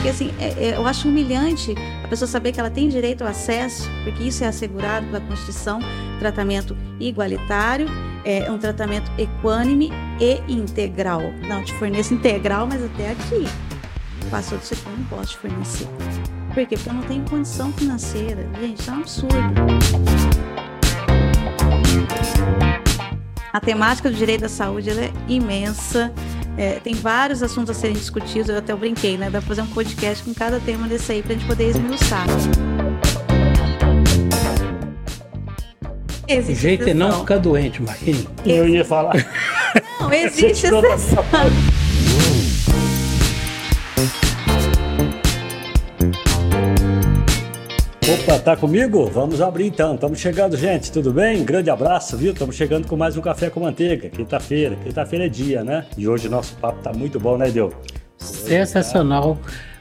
Porque assim, é, é, eu acho humilhante a pessoa saber que ela tem direito ao acesso, porque isso é assegurado pela Constituição, tratamento igualitário, é um tratamento equânime e integral. Não te forneço integral, mas até aqui. Passou aqui, eu não posso te fornecer. Por quê? Porque eu não tenho condição financeira. Gente, isso é um absurdo. A temática do direito à saúde é imensa. É, tem vários assuntos a serem discutidos, eu até brinquei, né? Dá pra fazer um podcast com cada tema desse aí pra gente poder esmiuçar. Existe o jeito exceção. é não ficar doente, Marquinhos. Eu ia falar. Não, existe exceção. Opa, tá comigo? Vamos abrir então. Estamos chegando, gente. Tudo bem? Grande abraço, viu? Estamos chegando com mais um Café com Manteiga. Quinta-feira. Quinta-feira é dia, né? E hoje o nosso papo tá muito bom, né, Deu? Sensacional.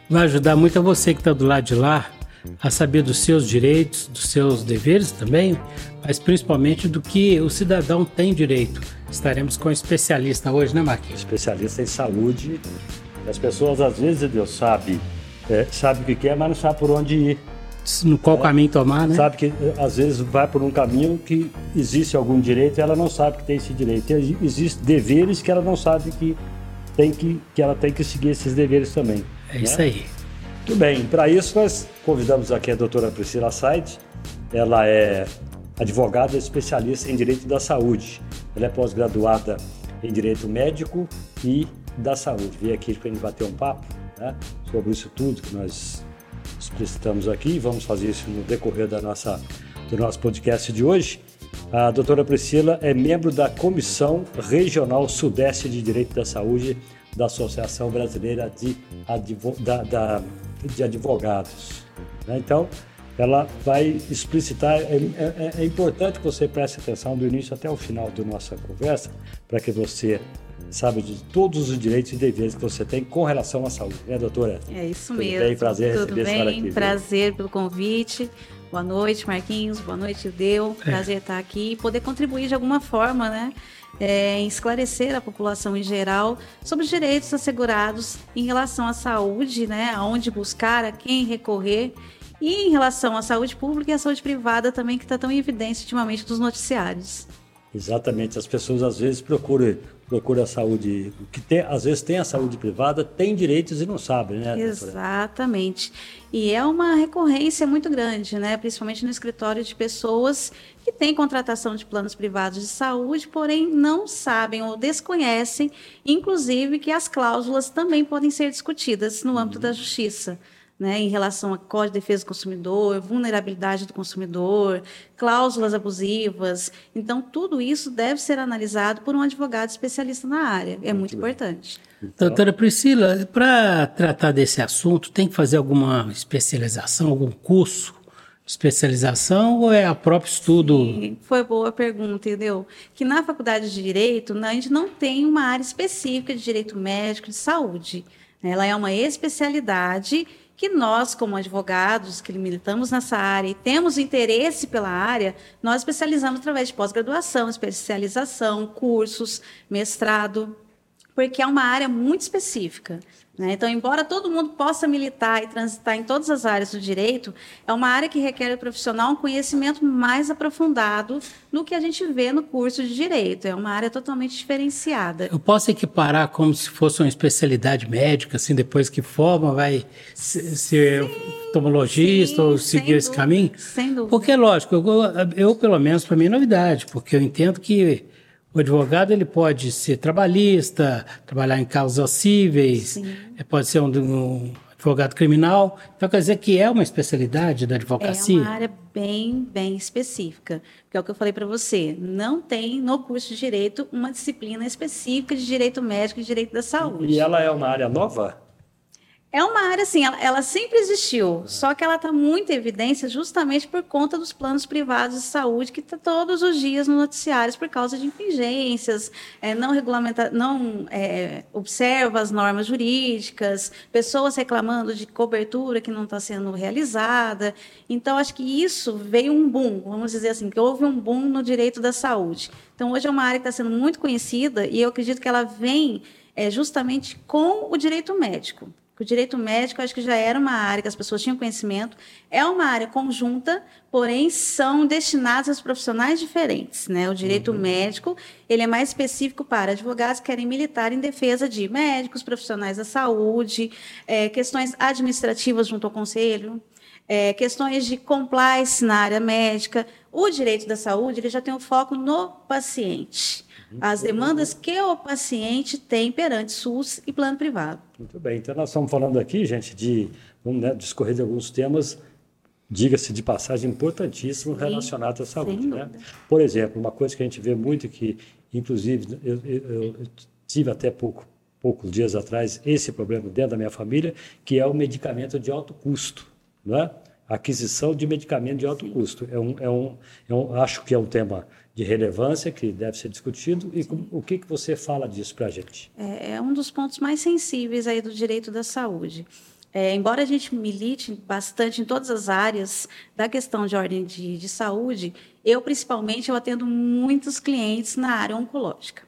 Vai ajudar muito a você que está do lado de lá a saber dos seus direitos, dos seus deveres também, mas principalmente do que o cidadão tem direito. Estaremos com um especialista hoje, né, Marquinhos? Especialista em saúde. As pessoas às vezes, Deus sabe, é, sabe o que quer, mas não sabe por onde ir no qual é, caminho tomar, né? Sabe que eh, às vezes vai por um caminho que existe algum direito e ela não sabe que tem esse direito. Existem deveres que ela não sabe que tem que, que ela tem que seguir esses deveres também. É né? isso aí. Muito bem, para isso nós convidamos aqui a doutora Priscila Said. Ela é advogada especialista em direito da saúde. Ela é pós-graduada em direito médico e da saúde. Vim aqui para a gente bater um papo né, sobre isso tudo que nós explicitamos aqui, vamos fazer isso no decorrer da nossa, do nosso podcast de hoje. A doutora Priscila é membro da Comissão Regional Sudeste de Direito da Saúde da Associação Brasileira de, Advo, da, da, de Advogados. Né? Então, ela vai explicitar. É, é, é importante que você preste atenção do início até o final da nossa conversa, para que você sabe de todos os direitos e deveres que você tem com relação à saúde, né, doutora? É isso Tudo mesmo. Bem, prazer Tudo receber bem? a senhora aqui. Prazer viu? pelo convite. Boa noite, Marquinhos. Boa noite, Deu. É. Prazer estar aqui e poder contribuir de alguma forma, né? É, em esclarecer a população em geral sobre os direitos assegurados em relação à saúde, né? Aonde buscar, a quem recorrer. E em relação à saúde pública e à saúde privada também, que está tão em evidência ultimamente dos noticiários. Exatamente. As pessoas às vezes procuram procura a saúde, que tem, às vezes tem a saúde privada, tem direitos e não sabe, né? Exatamente. E é uma recorrência muito grande, né? Principalmente no escritório de pessoas que têm contratação de planos privados de saúde, porém não sabem ou desconhecem, inclusive, que as cláusulas também podem ser discutidas no âmbito uhum. da justiça né, em relação a Código de Defesa do Consumidor, vulnerabilidade do consumidor, cláusulas abusivas. Então, tudo isso deve ser analisado por um advogado especialista na área. É muito, muito importante. Então... Doutora Priscila, para tratar desse assunto, tem que fazer alguma especialização, algum curso? Especialização ou é a próprio estudo? Sim, foi boa a pergunta, entendeu? Que na faculdade de Direito, a gente não tem uma área específica de Direito Médico de Saúde. Ela é uma especialidade que nós, como advogados, que militamos nessa área e temos interesse pela área, nós especializamos através de pós-graduação, especialização, cursos, mestrado, porque é uma área muito específica. Né? Então, embora todo mundo possa militar e transitar em todas as áreas do direito, é uma área que requer do profissional um conhecimento mais aprofundado do que a gente vê no curso de direito. É uma área totalmente diferenciada. Eu posso equiparar como se fosse uma especialidade médica, assim, depois que forma, vai ser sim, ou seguir esse caminho? Sem dúvida. Porque, lógico, eu, eu pelo menos, para mim é novidade, porque eu entendo que o advogado ele pode ser trabalhista, trabalhar em causas cíveis, é, pode ser um, um, advogado criminal. Então quer dizer que é uma especialidade da advocacia? É uma área bem, bem específica. Que é o que eu falei para você. Não tem no curso de direito uma disciplina específica de direito médico e direito da saúde. E ela é uma área nova? É uma área, assim, ela, ela sempre existiu, só que ela está muito em evidência justamente por conta dos planos privados de saúde que está todos os dias no noticiários por causa de infringências, é, não regulamenta, não é, observa as normas jurídicas, pessoas reclamando de cobertura que não está sendo realizada. Então, acho que isso veio um boom, vamos dizer assim, que houve um boom no direito da saúde. Então, hoje é uma área que está sendo muito conhecida e eu acredito que ela vem é, justamente com o direito médico O direito médico, acho que já era uma área que as pessoas tinham conhecimento, é uma área conjunta, porém são destinados a profissionais diferentes, né? O direito uhum. médico, ele é mais específico para advogados que querem militar em defesa de médicos, profissionais da saúde, é, questões administrativas junto ao conselho, é, questões de compliance na área médica. O direito da saúde, ele já tem um foco no paciente as demandas que o paciente tem perante SUS e plano privado. Muito bem. Então, nós estamos falando aqui, gente, de vamos né, discorrer de alguns temas, diga-se de passagem, importantíssimos Sim, relacionados à saúde. Né? Por exemplo, uma coisa que a gente vê muito que, inclusive, eu, eu, eu tive até pouco, poucos dias atrás esse problema dentro da minha família, que é o medicamento de alto custo. Né? Aquisição de medicamento de alto custo. É um, é, um, é um, acho que é um tema de relevância que deve ser discutido. E com, o que, que você fala disso para a gente? É, é, um dos pontos mais sensíveis aí do direito da saúde. É, embora a gente milite bastante em todas as áreas da questão de ordem de, de saúde, eu principalmente eu atendo muitos clientes na área oncológica.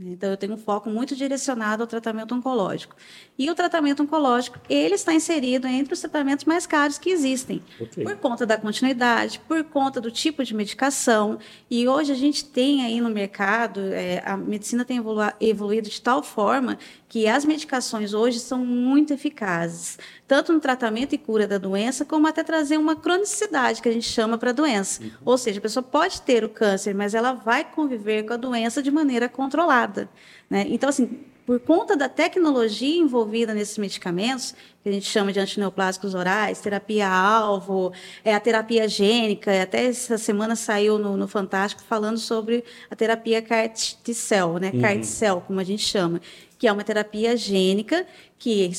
Então, eu tenho um foco muito direcionado ao tratamento oncológico. E o tratamento oncológico, ele está inserido entre os tratamentos mais caros que existem, okay. por conta da continuidade, por conta do tipo de medicação. E hoje a gente tem aí no mercado, é, a medicina tem evolu evoluído de tal forma que as medicações hoje são muito eficazes, tanto no tratamento e cura da doença, como até trazer uma cronicidade, que a gente chama para a doença. Uhum. Ou seja, a pessoa pode ter o câncer, mas ela vai conviver com a doença de maneira controlada. Né? Então, assim, por conta da tecnologia envolvida nesses medicamentos, que a gente chama de antineoplásicos orais, terapia-alvo, é a terapia gênica, até essa semana saiu no, no Fantástico falando sobre a terapia CAR-T-cell, né? Uhum. CAR-T-cell, como a gente chama, que é uma terapia gênica que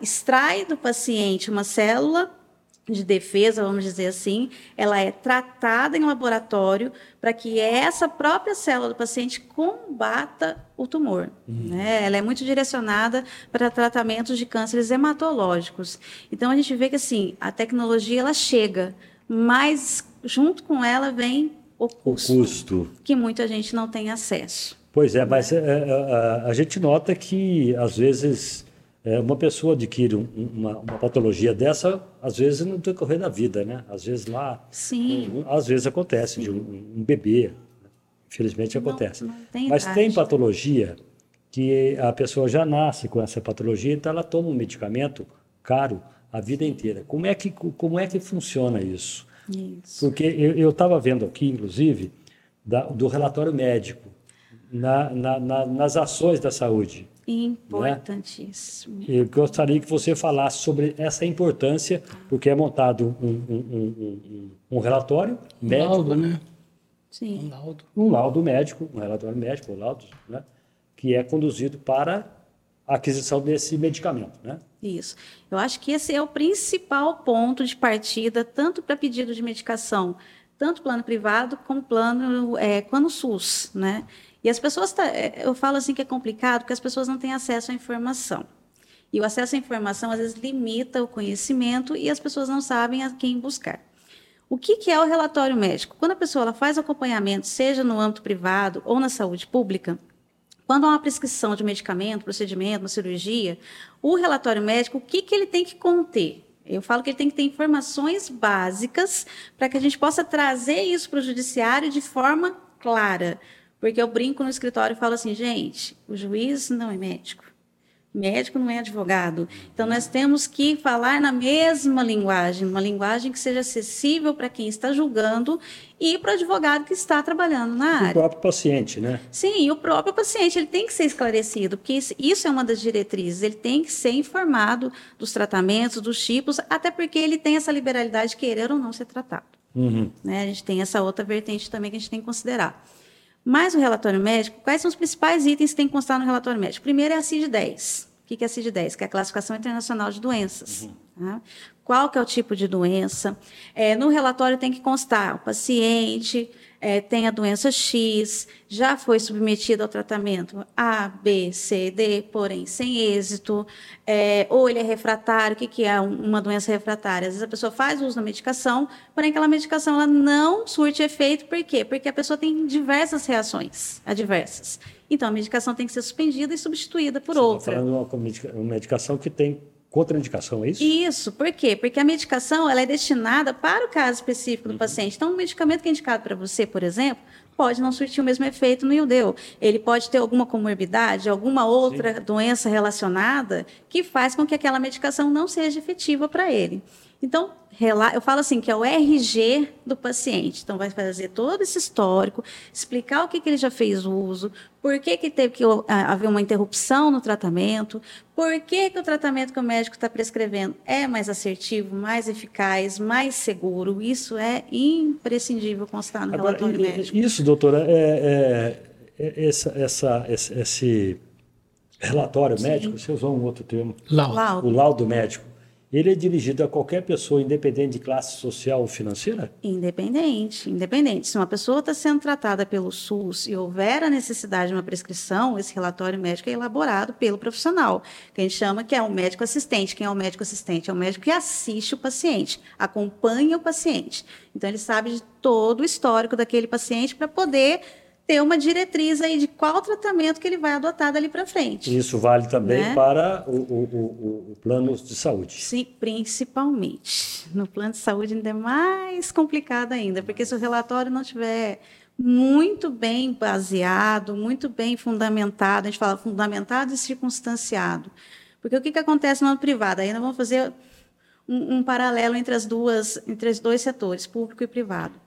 extrai do paciente uma célula de defesa, vamos dizer assim, ela é tratada em laboratório para que essa própria célula do paciente combata o tumor. Uhum. Né? Ela é muito direcionada para tratamentos de cânceres hematológicos. Então a gente vê que assim a tecnologia ela chega, mas junto com ela vem o custo, o custo. que muita gente não tem acesso. Pois é, mas é, é, a, a, gente nota que, às vezes, é, uma pessoa adquire um, uma, uma, patologia dessa, às vezes, no decorrer da vida, né? Às vezes lá... Sim. Um, às vezes acontece, Sim. de um, um, bebê, infelizmente acontece. Não, tem mas tem patologia que a pessoa já nasce com essa patologia, então ela toma um medicamento caro a vida inteira. Como é que, como é que funciona isso? Isso. Porque eu estava vendo aqui, inclusive, da, do relatório médico, na, na, na, nas ações da saúde. Importantíssimo. Né? Eu gostaria que você falasse sobre essa importância, porque é montado um, um, um, um relatório um médico. laudo, né? Sim. Um laudo. Um laudo médico, um relatório médico, um laudo, né? que é conduzido para a aquisição desse medicamento, né? Isso. Eu acho que esse é o principal ponto de partida, tanto para pedido de medicação, tanto plano privado como plano, é, quando SUS, né? E as pessoas, tá, é, eu falo assim que é complicado porque as pessoas não têm acesso à informação. E o acesso à informação às vezes limita o conhecimento e as pessoas não sabem a quem buscar. O que, que é o relatório médico? Quando a pessoa faz acompanhamento, seja no âmbito privado ou na saúde pública, quando há uma prescrição de medicamento, procedimento, uma cirurgia, o relatório médico, o que, que ele tem que conter? Eu falo que ele tem que ter informações básicas para que a gente possa trazer isso para o judiciário de forma clara. Porque eu brinco no escritório e falo assim, gente, o juiz não é médico. Médico não é advogado. Então, nós temos que falar na mesma linguagem, uma linguagem que seja acessível para quem está julgando e para o advogado que está trabalhando na área. O próprio paciente, né? Sim, o próprio paciente ele tem que ser esclarecido, porque isso é uma das diretrizes. Ele tem que ser informado dos tratamentos, dos tipos, até porque ele tem essa liberdade de querer ou não ser tratado. Uhum. Né? A gente tem essa outra vertente também que a gente tem que considerar. Mas o relatório médico, quais são os principais itens que tem que constar no relatório médico? Primeiro é a CID-10. O que é a CID-10? Que é a Classificação Internacional de Doenças. Uhum. Tá? Qual que é o tipo de doença? É, no relatório tem que constar o paciente, é, tem a doença X, já foi submetido ao tratamento A, B, C, D, porém sem êxito, é, ou ele é refratário, o que, que é uma doença refratária? Às vezes a pessoa faz uso da medicação, porém aquela medicação ela não surte efeito, por quê? Porque a pessoa tem diversas reações adversas. Então a medicação tem que ser suspendida e substituída por Você tá outra. Está falando de uma medicação que tem contraindicação, é isso? Isso, por quê? Porque a medicação ela é destinada para o caso específico do uhum. paciente. Então, um medicamento que é indicado para você, por exemplo, pode não surtir o mesmo efeito no IUDEU. Ele pode ter alguma comorbidade, alguma outra Sim. doença relacionada que faz com que aquela medicação não seja efetiva para ele. Então, eu falo assim, que é o RG do paciente. Então, vai fazer todo esse histórico, explicar o que, que ele já fez uso, por que, que teve que haver uma interrupção no tratamento, por que, que o tratamento que o médico está prescrevendo é mais assertivo, mais eficaz, mais seguro. Isso é imprescindível constar no Agora, relatório médico. Isso, doutora, é, é, é essa, essa, esse, esse relatório Sim. médico, você usou um outro termo. Laudo. O laudo médico ele é dirigido a qualquer pessoa, independente de classe social ou financeira? Independente, independente. Se uma pessoa está sendo tratada pelo SUS e houver a necessidade de uma prescrição, esse relatório médico é elaborado pelo profissional, que a gente chama que é o médico assistente. Quem é o médico assistente? É o médico que assiste o paciente, acompanha o paciente. Então, ele sabe de todo o histórico daquele paciente para poder ter uma diretriz aí de qual tratamento que ele vai adotar dali para frente. Isso vale também né? para o, o, o, o, plano de saúde. Sim, principalmente. No plano de saúde ainda é mais complicado ainda, porque se o relatório não tiver muito bem baseado, muito bem fundamentado, a gente fala fundamentado e circunstanciado. Porque o que, que acontece no ano privado? Nós vamos fazer um, um paralelo entre as duas, entre os dois setores, público e privado.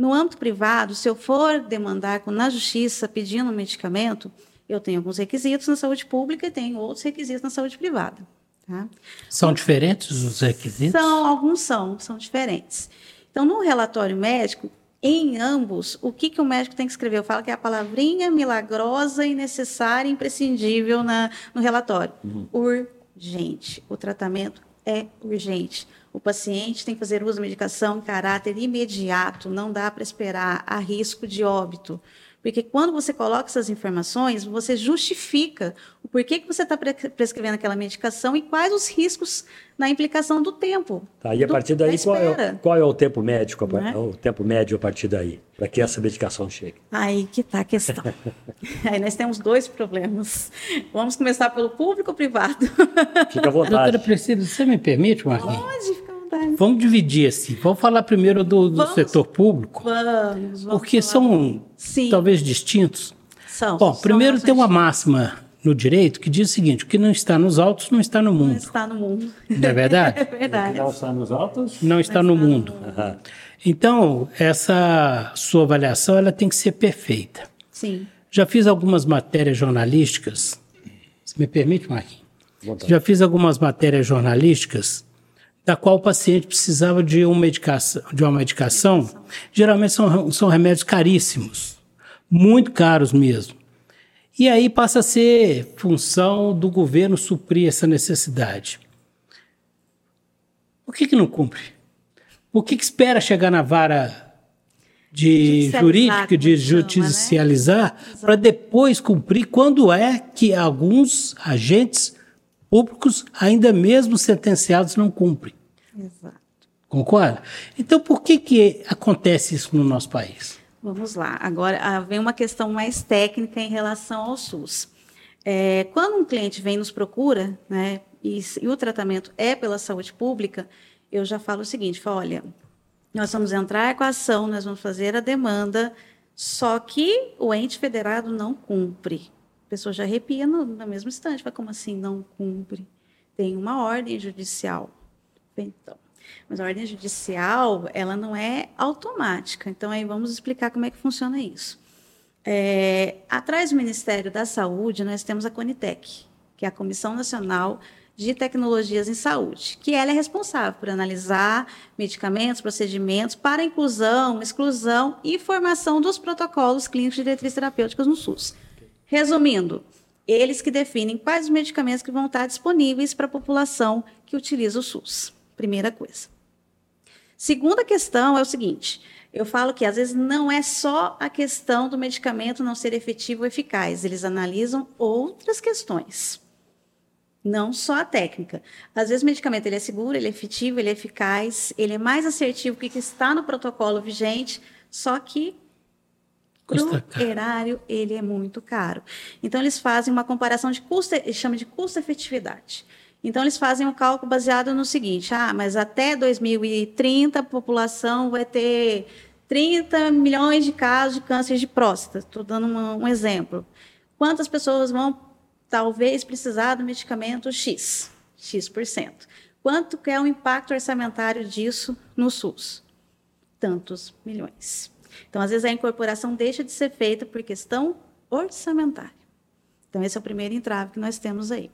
No âmbito privado, se eu for demandar na justiça pedindo um medicamento, eu tenho alguns requisitos na saúde pública e tenho outros requisitos na saúde privada. Tá? São diferentes os requisitos? São, alguns são, são diferentes. Então, no relatório médico, em ambos, o que, que o médico tem que escrever? Eu falo que é a palavrinha milagrosa e necessária e imprescindível na, no relatório. Uhum. Urgente. O tratamento é urgente. O paciente tem que fazer uso da medicação em caráter imediato, não dá para esperar, há risco de óbito. Porque quando você coloca essas informações, você justifica o porquê que você está prescrevendo aquela medicação e quais os riscos na implicação do tempo. Tá, e a partir daí, qual é, qual é, o tempo médico, é? o tempo médio a partir daí, para que essa medicação chegue? Aí que está a questão. Aí nós temos dois problemas. Vamos começar pelo público ou privado? Fica à vontade. Doutora Priscila, você me permite, Marquinhos? Pode, fica à vontade. Vamos dividir assim. Vamos falar primeiro do, do vamos, setor público. Vamos, vamos Porque falar. são Sim. talvez distintos. São. Bom, são primeiro tem uma máxima no direito que diz o seguinte: o que não está nos autos não está no mundo. Não está no mundo. Não é verdade? é verdade. O que não está nos autos não está, no, mundo. Uhum. Então, essa sua avaliação ela tem que ser perfeita. Sim. Já fiz algumas matérias jornalísticas. Se me permite, Marquinhos? Já fiz algumas matérias jornalísticas da qual o paciente precisava de, uma medicação, de uma medicação. Geralmente são, são remédios caríssimos, muito caros mesmo. E aí passa a ser função do governo suprir essa necessidade. Por que, que não cumpre? Por que, que espera chegar na vara de jurídica, de judicializar, né? para depois cumprir quando é que alguns agentes públicos, ainda mesmo sentenciados, não cumprem? Exato. Concorda? Então, por que, que acontece isso no nosso país? Vamos lá. Agora, ah, vem uma questão mais técnica em relação ao SUS. É, quando um cliente vem nos procura, né, e, e, o tratamento é pela saúde pública, eu já falo o seguinte: falo, olha, nós vamos entrar com a ação, nós vamos fazer a demanda, só que o ente federado não cumpre. A pessoa já arrepia no, no mesmo instante, fala, como assim não cumpre? Tem uma ordem judicial. Então, mas a ordem judicial, ela não é automática. Então, aí vamos explicar como é que funciona isso. É, atrás do Ministério da Saúde, nós temos a Conitec, que é a Comissão Nacional de Tecnologias em Saúde, que ela é responsável por analisar medicamentos, procedimentos para inclusão, exclusão e formação dos protocolos clínicos de diretrizes terapêuticas no SUS. Resumindo, eles que definem quais os medicamentos que vão estar disponíveis para a população que utiliza o SUS. Primeira coisa. Segunda questão é o seguinte: eu falo que às vezes não é só a questão do medicamento não ser efetivo ou eficaz, eles analisam outras questões. Não só a técnica. Às vezes o medicamento ele é seguro, ele é efetivo, ele é eficaz, ele é mais assertivo que o que está no protocolo vigente, só que o erário ele é muito caro. Então eles fazem uma comparação de custo, chama de custo-efetividade. Então, eles fazem um cálculo baseado no seguinte: ah, mas até 2030 a população vai ter 30 milhões de casos de câncer de próstata. Estou dando uma, um exemplo. Quantas pessoas vão, talvez, precisar do medicamento X? X%. Quanto é o impacto orçamentário disso no SUS? Tantos milhões. Então, às vezes, a incorporação deixa de ser feita por questão orçamentária. Então, esse é o primeiro entrave que nós temos aí.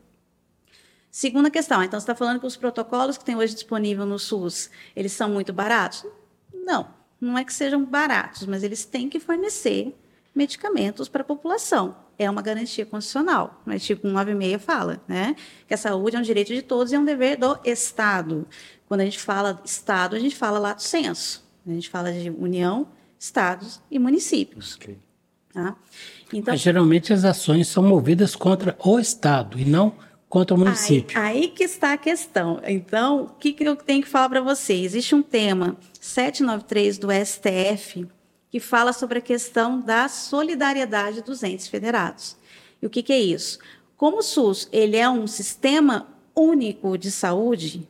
Segunda questão, então você está falando que os protocolos que tem hoje disponível no SUS, eles são muito baratos? Não, não é que sejam baratos, mas eles têm que fornecer medicamentos para a população. É uma garantia constitucional. O artigo 196 fala né, que a saúde é um direito de todos e é um dever do Estado. Quando a gente fala Estado, a gente fala lato senso. A gente fala de União, Estados e municípios. Okay. Tá? Então, Mas, geralmente as ações são movidas contra o Estado e não contra o município. Aí, aí que está a questão. Então, o que, que eu tenho que falar para você? Existe um tema 793 do STF que fala sobre a questão da solidariedade dos entes federados. E o que, que é isso? Como o SUS ele é um sistema único de saúde,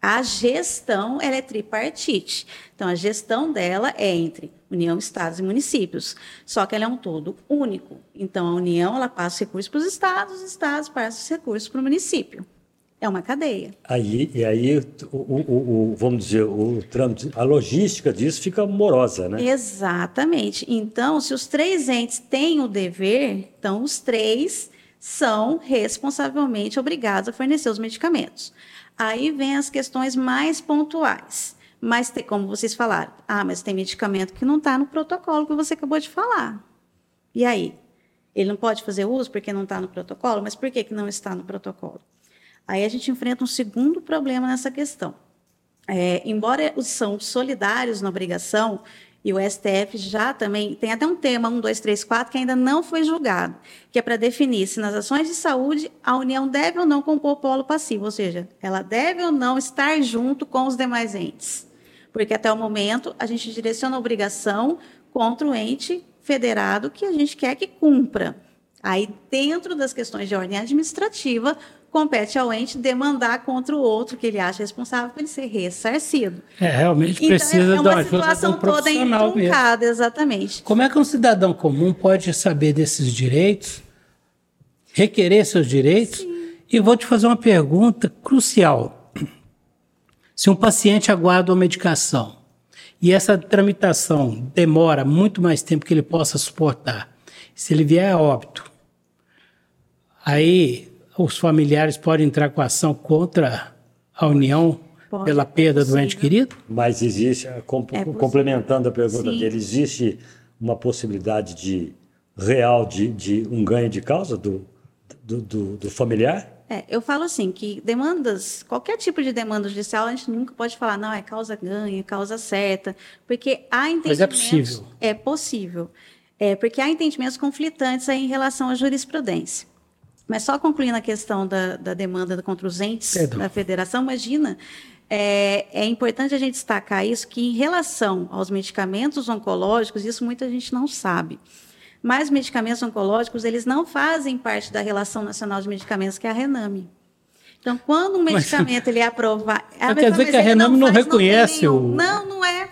a gestão ela é tripartite. Então, a gestão dela é entre União, Estados e municípios. Só que ela é um todo único. Então, a União ela passa os recursos para os estados, os estados passam os recursos para o município. É uma cadeia. Aí, e aí, o, o, o, vamos dizer, o trâmite, a logística disso fica morosa, né? Exatamente. Então, se os três entes têm o dever, então os três são responsavelmente obrigados a fornecer os medicamentos. Aí vem as questões mais pontuais. Mas, como vocês falaram, ah, mas tem medicamento que não está no protocolo que você acabou de falar. E aí? Ele não pode fazer uso porque não está no protocolo? Mas por que, que não está no protocolo? Aí a gente enfrenta um segundo problema nessa questão. É, embora são solidários na obrigação, e o STF já também tem até um tema 1, 2, 3, 4 que ainda não foi julgado, que é para definir se nas ações de saúde a União deve ou não compor polo passivo, ou seja, ela deve ou não estar junto com os demais entes. Porque até o momento a gente direciona a obrigação contra o ente federado que a gente quer que cumpra. Aí, dentro das questões de ordem administrativa, compete ao ente demandar contra o outro que ele acha responsável para ele ser ressarcido. É, realmente então, precisa é uma de uma situação toda entroncada, exatamente. Como é que um cidadão comum pode saber desses direitos, requerer seus direitos? Sim. E vou te fazer uma pergunta crucial. Se um paciente aguarda uma medicação e essa tramitação demora muito mais tempo que ele possa suportar, se ele vier a óbito, aí os familiares podem entrar com ação contra a União Pode, pela perda do ente querido? Mas existe, é complementando a pergunta Sim. dele, existe uma possibilidade de real de, de um ganho de causa do, do, do, do familiar? É, eu falo assim, que demandas, qualquer tipo de demanda judicial, a gente nunca pode falar, não, é causa ganha, causa certa, porque há entendimentos... Mas é possível. É possível. É, porque há entendimentos conflitantes em relação à jurisprudência. Mas só concluindo a questão da, da demanda contra os entes Perdão. da federação, imagina, é, é, importante a gente destacar isso, que em relação aos medicamentos oncológicos, isso muita gente não sabe. Mas medicamentos oncológicos, eles não fazem parte da Relação Nacional de Medicamentos, que é a RENAME. Então, quando um medicamento mas, ele é aprovado... Quer dizer que a RENAME não, não reconhece não o... Não, não é.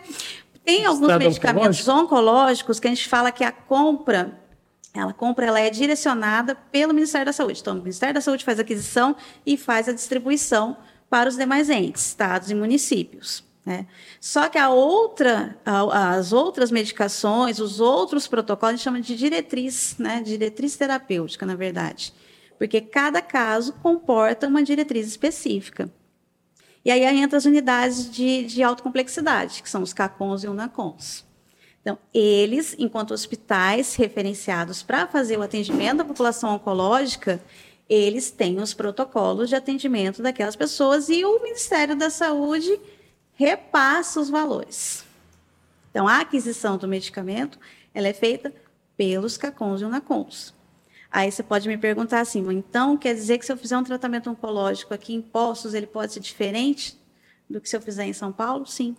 Tem alguns medicamentos oncológico? oncológicos que a gente fala que a compra ela compra, ela é direcionada pelo Ministério da Saúde. Então, o Ministério da Saúde faz a aquisição e faz a distribuição para os demais entes, estados e municípios. Né? Só que a outra, as outras medicações, os outros protocolos, a gente chama de diretriz, né? diretriz terapêutica, na verdade. Porque cada caso comporta uma diretriz específica. E aí entra as unidades de, de alta complexidade, que são os CACONs e UNACONs. Então, eles, enquanto hospitais referenciados para fazer o atendimento da população oncológica, eles têm os protocolos de atendimento daquelas pessoas e o Ministério da Saúde repassa os valores. Então, a aquisição do medicamento ela é feita pelos CACONs e UNACONs. Aí você pode me perguntar assim, então quer dizer que se eu fizer um tratamento oncológico aqui em Poços, ele pode ser diferente do que se eu fizer em São Paulo? Sim.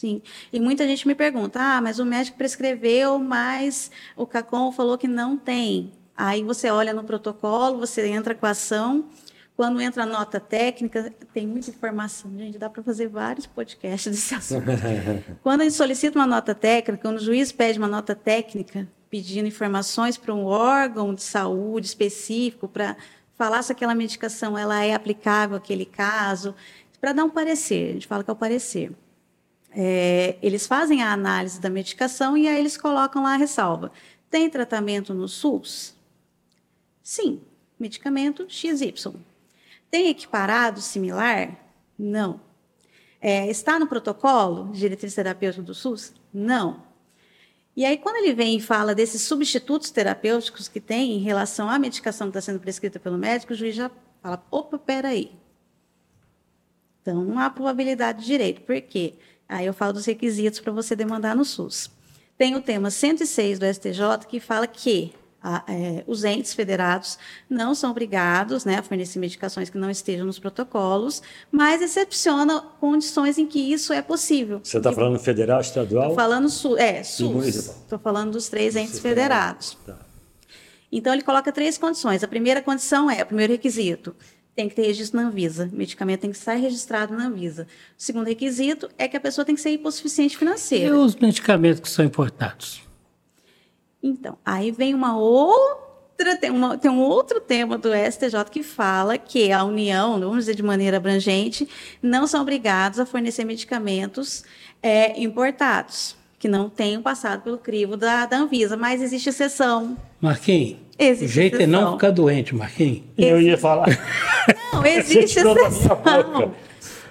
Sim. E muita gente me pergunta: ah, mas o médico prescreveu, mas o CACOM falou que não tem. Aí você olha no protocolo, você entra com a ação, Quando entra a nota técnica, tem muita informação. Gente, dá para fazer vários podcasts desse assunto. quando a gente solicita uma nota técnica, quando o juiz pede uma nota técnica, pedindo informações para um órgão de saúde específico, para falar se aquela medicação ela é aplicável àquele caso, para dar um parecer, a gente fala que é o parecer. É, eles fazem a análise da medicação e aí eles colocam lá a ressalva. Tem tratamento no SUS? Sim, medicamento XY. Tem equiparado similar? Não. É, está no protocolo de diretriz terapêutica do SUS? Não. E aí, quando ele vem e fala desses substitutos terapêuticos que tem em relação à medicação que está sendo prescrita pelo médico, o juiz já fala: opa, peraí. Então, não há probabilidade de direito. Por quê? Aí eu falo dos requisitos para você demandar no SUS. Tem o tema 106 do STJ que fala que a, é, os entes federados não são obrigados né, a fornecer medicações que não estejam nos protocolos, mas excepciona condições em que isso é possível. Você está falando federal, estadual? Estou falando su é, SUS. Estou falando dos três entes federados. Tá. Então, ele coloca três condições. A primeira condição é, o primeiro requisito, tem que ter registro na Anvisa. O medicamento tem que estar registrado na Anvisa. O segundo requisito é que a pessoa tem que ser hipossuficiente financeira. E os medicamentos que são importados? Então, aí vem uma outra, tem, uma, tem um outro tema do STJ que fala que a União, vamos dizer de maneira abrangente, não são obrigados a fornecer medicamentos é, importados, que não tenham passado pelo crivo da, da Anvisa, mas existe exceção. Marquinhos, Existe o jeito exceção. é não ficar doente, Marquinhos. Eu ia falar. Não, existe exceção.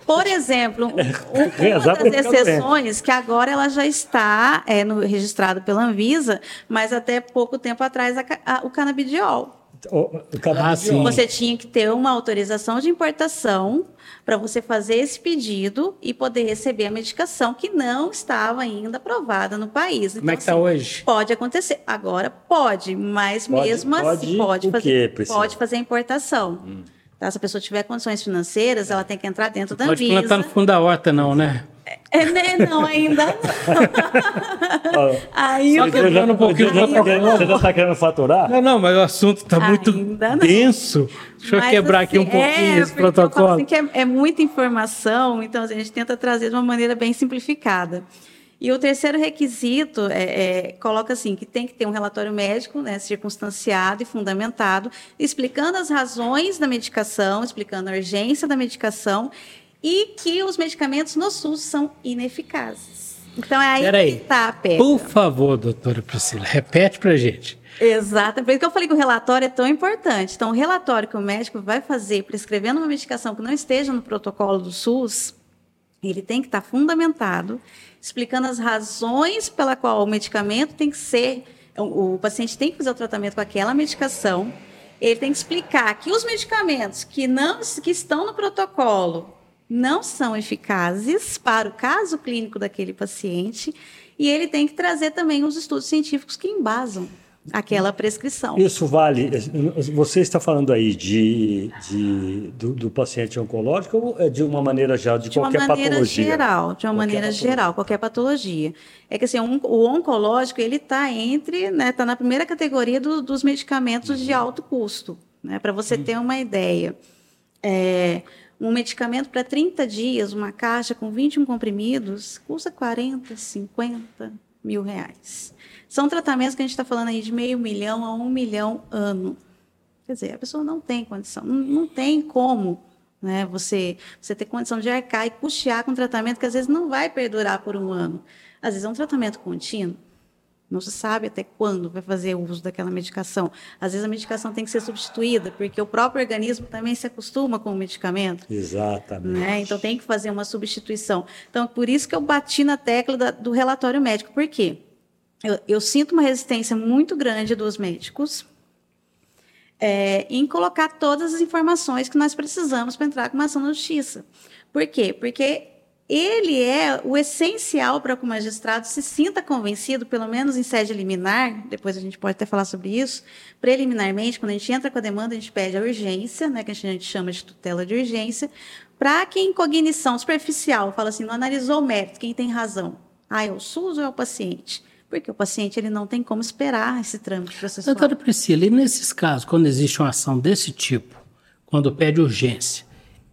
Por exemplo, uma das exceções que agora ela já está é, no, registrado pela Anvisa, mas até pouco tempo atrás a, a, o canabidiol. O, o você tinha que ter uma autorização de importação para você fazer esse pedido e poder receber a medicação que não estava ainda aprovada no país. Como é então, é que está assim, hoje? Pode acontecer. Agora pode, mas pode, mesmo pode, assim pode fazer, quê, pode fazer a importação. Hum. Tá? Se a pessoa tiver condições financeiras, ela tem que entrar dentro da pode Anvisa. Pode plantar no fundo da horta, não, né? É, né? Não, ainda não. ainda você já, um pouquinho, você já está querendo faturar? Não, não, mas o assunto está muito denso. Deixa eu quebrar assim, aqui um pouquinho é, esse protocolo. Assim é, é, muita informação, então assim, a gente tenta trazer de uma maneira bem simplificada. E o terceiro requisito é, é, coloca assim que tem que ter um relatório médico, né, circunstanciado e fundamentado, explicando as razões da medicação, explicando a urgência da medicação e que os medicamentos no SUS são ineficazes. Então é aí Peraí, que está a pedra. Por favor, doutora Priscila, repete para gente. Exato, por isso que eu falei que o relatório é tão importante. Então, o relatório que o médico vai fazer prescrevendo uma medicação que não esteja no protocolo do SUS, ele tem que estar fundamentado, explicando as razões pela qual o medicamento tem que ser, o, o paciente tem que fazer o tratamento com aquela medicação. Ele tem que explicar que os medicamentos que não que estão no protocolo não são eficazes para o caso clínico daquele paciente e ele tem que trazer também os estudos científicos que embasam aquela prescrição. Isso vale. Você está falando aí de, de do, do, paciente oncológico ou é de uma maneira geral, de, de qualquer patologia? De uma maneira geral, de uma qualquer maneira patologia. geral, qualquer patologia. É que assim, um, o oncológico ele está entre, né, está na primeira categoria do, dos medicamentos de alto custo, né, para você ter uma ideia. É, um medicamento para 30 dias, uma caixa com 21 comprimidos, custa 40, 50 mil reais. São tratamentos que a gente está falando aí de meio milhão a um milhão ano. Quer dizer, a pessoa não tem condição, não, tem como né, você, você ter condição de arcar e custear com um tratamento que às vezes não vai perdurar por um ano. Às vezes é um tratamento contínuo. Não se sabe até quando vai fazer uso daquela medicação. Às vezes a medicação tem que ser substituída, porque o próprio organismo também se acostuma com o medicamento. Exatamente. Né? Então tem que fazer uma substituição. Então, por isso que eu bati na tecla da, do relatório médico. Por quê? Eu, eu, sinto uma resistência muito grande dos médicos é, em colocar todas as informações que nós precisamos para entrar com uma ação na justiça. Por quê? Porque ele é o essencial para que o magistrado se sinta convencido, pelo menos em sede liminar, depois a gente pode até falar sobre isso, preliminarmente, quando a gente entra com a demanda, a gente pede a urgência, né, que a gente chama de tutela de urgência, para que em cognição superficial, fala assim, não analisou o mérito, quem tem razão? Ah, é o SUS ou é o paciente? Porque o paciente ele não tem como esperar esse trâmite processual. Doutora Priscila, e nesses casos, quando existe uma ação desse tipo, quando pede urgência,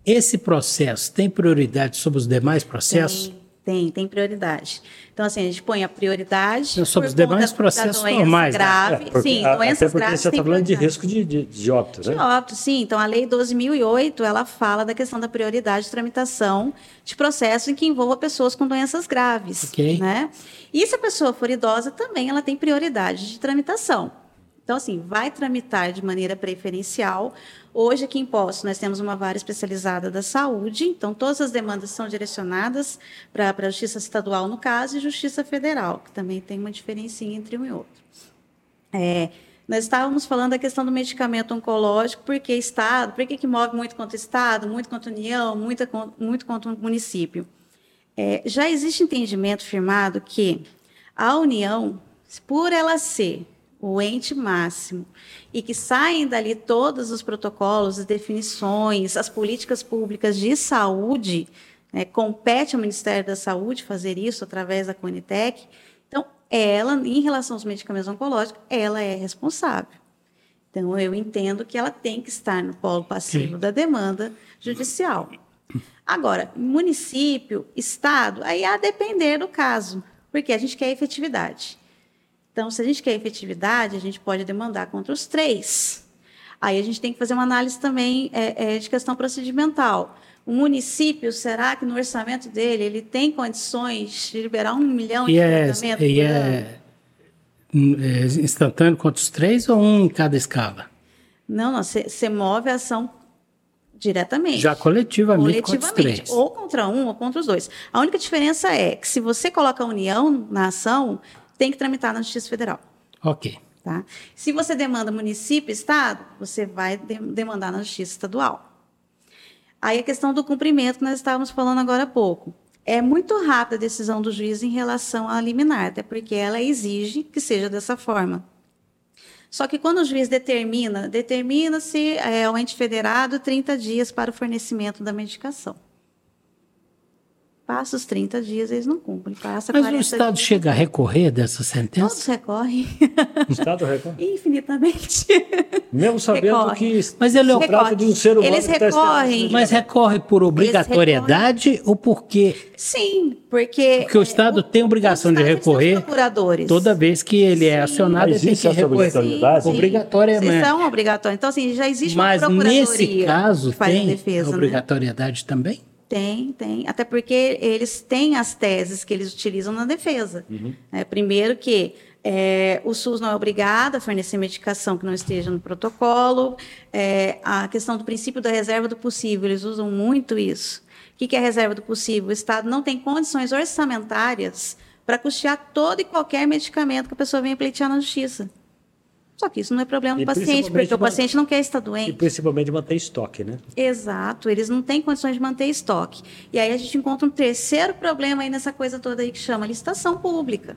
esse processo tem prioridade sobre os demais processos? Tem. Tem, tem prioridade. Então, assim, a gente põe a prioridade. Não, sobre os demais processos normais. Né? Grave, é, sim, a, doenças até porque graves. você está falando de risco de, de, de óbito, né? De óbito, sim. Então, a Lei 12.008, ela fala da questão da prioridade de tramitação de processos em que envolva pessoas com doenças graves. Okay. Né? E se a pessoa for idosa, também ela tem prioridade de tramitação. Então, assim, vai tramitar de maneira preferencial. Hoje, aqui em Poços, nós temos uma vara especializada da saúde, então todas as demandas são direcionadas para a Justiça Estadual, no caso, e Justiça Federal, que também tem uma diferença entre um e outro. É, nós estávamos falando da questão do medicamento oncológico, porque Estado, por que, move muito contra Estado, muito contra União, muito, muito contra o município? É, já existe entendimento firmado que a União, por ela ser o ente máximo, e que saem dali todos os protocolos, as definições, as políticas públicas de saúde, né, compete ao Ministério da Saúde fazer isso através da Conitec. Então, ela, em relação aos medicamentos oncológicos, ela é responsável. Então, eu entendo que ela tem que estar no polo passivo Sim. da demanda judicial. Agora, município, estado, aí a depender do caso, porque a gente quer efetividade. Então, se a gente quer efetividade, a gente pode demandar contra os três. Aí a gente tem que fazer uma análise também é, é, de questão procedimental. O município, será que no orçamento dele ele tem condições de liberar um milhão e de é, E é, é, instantâneo contra os três ou um em cada escala? Não, não. Você move a ação diretamente. Já coletivamente, coletivamente contra os três. Ou contra um ou contra os dois. A única diferença é que se você coloca a união na ação, tem que tramitar na Justiça Federal. Ok. Tá? Se você demanda município, estado, você vai de demandar na Justiça Estadual. Aí a questão do cumprimento que nós estávamos falando agora há pouco. É muito rápida a decisão do juiz em relação à liminar, até porque ela exige que seja dessa forma. Só que quando o juiz determina, determina-se é, ao ente federado 30 dias para o fornecimento da medicação. Passa os 30 dias, eles não cumprem. Passa Mas o Estado dias. chega a recorrer dessa sentença? Todos recorrem. O Estado recorre? Infinitamente. Mesmo sabendo recorre. que Mas ele é trata de um ser humano Eles recorrem. Mas recorre por obrigatoriedade ou porque... Sim, porque... Porque o Estado é, tem obrigação de recorrer toda vez que ele é Sim. é acionado. Mas existe essa obrigatoriedade? Obrigatoriamente. São obrigatórios. Então, assim, já existe Mas uma procuradoria nesse caso tem defesa, né? obrigatoriedade né? também? Tem, tem. Até porque eles têm as teses que eles utilizam na defesa. Uhum. É, primeiro que é, o SUS não é obrigado a fornecer medicação que não esteja no protocolo. É, a questão do princípio da reserva do possível, eles usam muito isso. O que é a reserva do possível? O Estado não tem condições orçamentárias para custear todo e qualquer medicamento que a pessoa venha pleitear na justiça. Só que isso não é problema do paciente, porque o paciente não quer estar doente. E principalmente manter estoque, né? Exato, eles não têm condições de manter estoque. E aí a gente encontra um terceiro problema aí nessa coisa toda aí que chama licitação pública.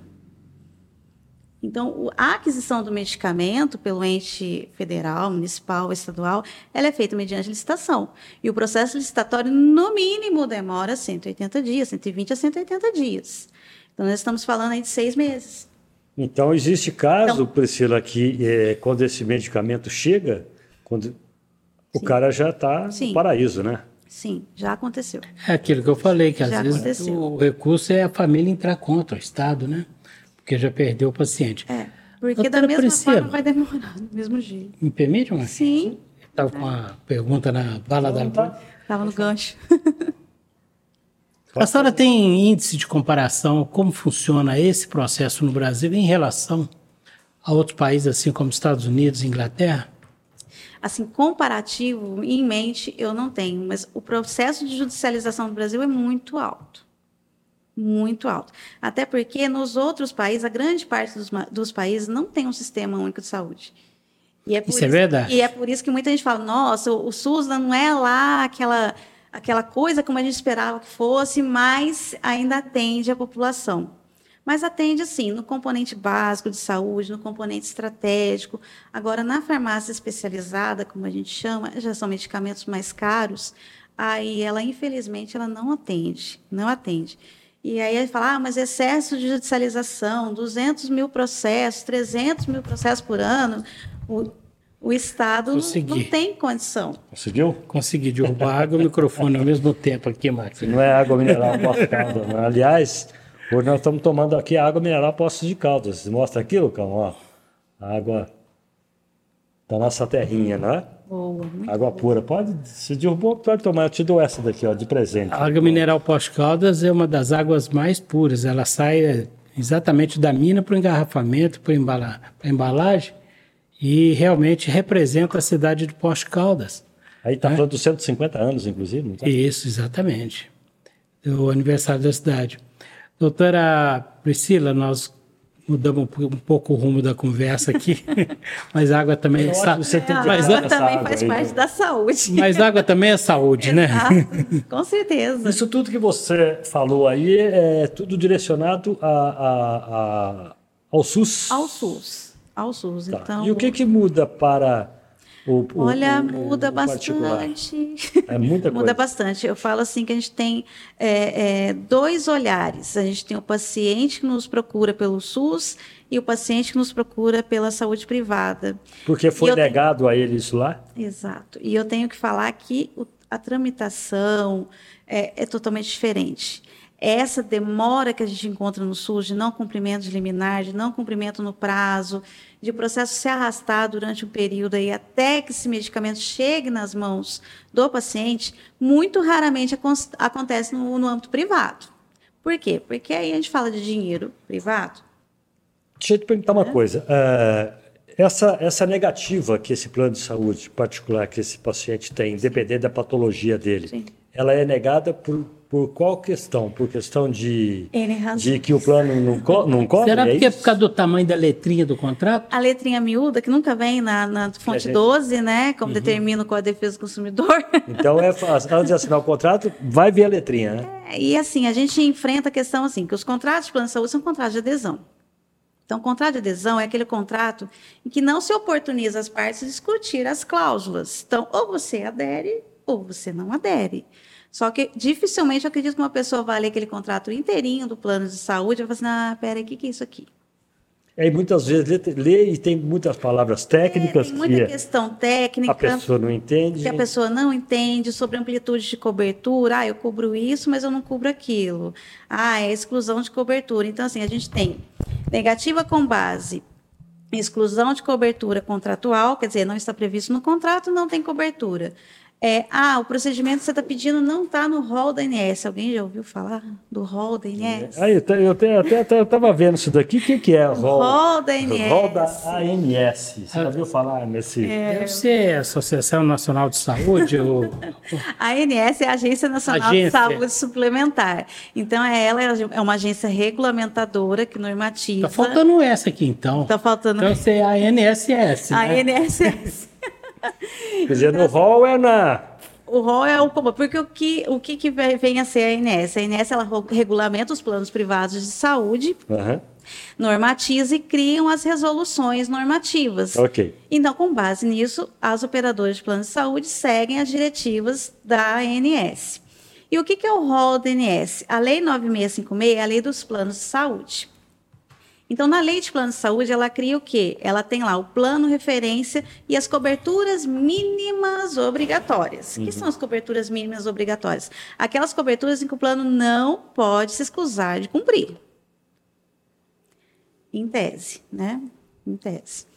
Então, a aquisição do medicamento pelo ente federal, municipal, estadual, ela é feita mediante licitação. E o processo licitatório, no mínimo, demora 180 dias, 120 a 180 dias. Então, nós estamos falando aí de seis meses. Então, existe caso, então, Priscila, que é, quando esse medicamento chega, quando o cara já está no paraíso, né? Sim, já aconteceu. É aquilo que eu falei, que às já vezes aconteceu. o recurso é a família entrar contra o Estado, né? Porque já perdeu o paciente. É, porque Doutora da mesma Priscila, forma vai demorar, do mesmo jeito. Me permite uma? Sim. Estava com uma pergunta na bala da... Estava no gancho. A senhora tem índice de comparação como funciona esse processo no Brasil em relação a outros países, assim como Estados Unidos e Inglaterra? Assim, comparativo em mente eu não tenho, mas o processo de judicialização do Brasil é muito alto. Muito alto. Até porque nos outros países, a grande parte dos, dos países não tem um sistema único de saúde. É isso, isso, é verdade. E é por isso que muita gente fala: nossa, o, o SUS não é lá aquela aquela coisa como a gente esperava que fosse, mas ainda atende a população. Mas atende, assim, no componente básico de saúde, no componente estratégico. Agora, na farmácia especializada, como a gente chama, já são medicamentos mais caros, aí ela, infelizmente, ela não atende, não atende. E aí ele fala, ah, mas excesso de judicialização, 200 mil processos, 300 mil processos por ano. O Estado não, não, tem condição. Conseguiu? Consegui derrubar água e o microfone ao mesmo tempo aqui, Marcos. Não é água mineral Poços de Caldas. Né? Aliás, hoje nós estamos tomando aqui água mineral Poços de Caldas. Mostra aqui, Lucão, ó. A água da nossa terrinha, não é? Boa, água pura. Pode, se derrubou, pode tomar. Eu te dou essa daqui, ó, de presente. A água mineral Poços de Caldas é uma das águas mais puras. Ela sai exatamente da mina para o engarrafamento, para embala, a embalagem e realmente representa a cidade de Poste Caldas. Aí está né? falando dos 150 anos, inclusive, tá? Isso, exatamente. O aniversário da cidade. Doutora Priscila, nós mudamos um pouco o rumo da conversa aqui, mas água também é, saúde. Tem mas água também faz parte da saúde. Mas água também é saúde, né? Com certeza. Isso tudo que você falou aí é tudo direcionado a, a, a ao SUS? Ao SUS ao SUS. Tá. Então, e o que, que muda para o, o Olha, o, muda bastante. É muita coisa. muda bastante. Eu falo assim que a gente tem é, é, dois olhares. A gente tem o paciente que nos procura pelo SUS e o paciente que nos procura pela saúde privada. Porque foi negado tenho... a ele isso lá? Exato. E eu tenho que falar que a tramitação é, é totalmente diferente essa demora que a gente encontra no SUS de não cumprimento de liminar, de não cumprimento no prazo, de processo se arrastar durante um período aí até que esse medicamento chegue nas mãos do paciente, muito raramente acontece no, no âmbito privado. Por quê? Porque aí a gente fala de dinheiro privado. Deixa eu te perguntar uma é. coisa. Uh, essa, essa negativa que esse plano de saúde particular que esse paciente tem, independente da patologia dele, Sim. ela é negada por por qual questão? Por questão de, de que o plano não, co não cobre? Será é porque é por causa do tamanho da letrinha do contrato? A letrinha miúda, que nunca vem na, na fonte gente... 12, né? Como uhum. determina com a defesa do consumidor. Então, é antes de assinar o contrato, vai ver a letrinha, né? É, e assim, a gente enfrenta a questão assim, que os contratos de plano de saúde são contratos de adesão. Então, contrato de adesão é aquele contrato em que não se oportuniza as partes discutir as cláusulas. Então, ou você adere ou você não adere. Só que dificilmente eu acredito que uma pessoa vai ler aquele contrato inteirinho do plano de saúde e vai falar assim, ah, peraí, o que, que é isso aqui? É, muitas vezes lê, lê, e tem muitas palavras técnicas. É, tem muita que questão técnica. A pessoa não entende. Que a pessoa não entende sobre amplitude de cobertura. Ah, eu cubro isso, mas eu não cubro aquilo. Ah, é exclusão de cobertura. Então, assim, a gente tem negativa com base exclusão de cobertura contratual, quer dizer, não está previsto no contrato, não tem cobertura. É, ah, o procedimento que você está pedindo não está no rol da ANS. Alguém já ouviu falar do rol da ANS? Aí, eu, até estava vendo isso daqi. O que, que é o rol? Rol da ANS. Rol da ANS. Você já ouviu falar nesse... É... Deve ser a Associação Nacional de Saúde? ou... A ANS é a Agência Nacional agência. de Saúde Suplementar. Então, é ela é uma agência regulamentadora que normatiza... Está faltando essa aqui, então. Está faltando... Então, você é a ANSS, A né? ANSS. Quer dizer, no rol é na. O rol é o comum, porque o que, o que, que vem a ser a INS? A INS ela regulamenta os planos privados de saúde, uhum. normatiza e criam as resoluções normativas. Ok. Então, com base nisso, as operadoras de planos de saúde seguem as diretivas da ANS. E o que, que é o rol da ANS? A Lei 9656 é a Lei dos Planos de Saúde. Então, na lei de plano de saúde, ela cria o quê? Ela tem lá o plano referência e as coberturas mínimas obrigatórias. O uhum. que são as coberturas mínimas obrigatórias? Aquelas coberturas em que o plano não pode se excusar de cumprir. Em tese, né? Em tese.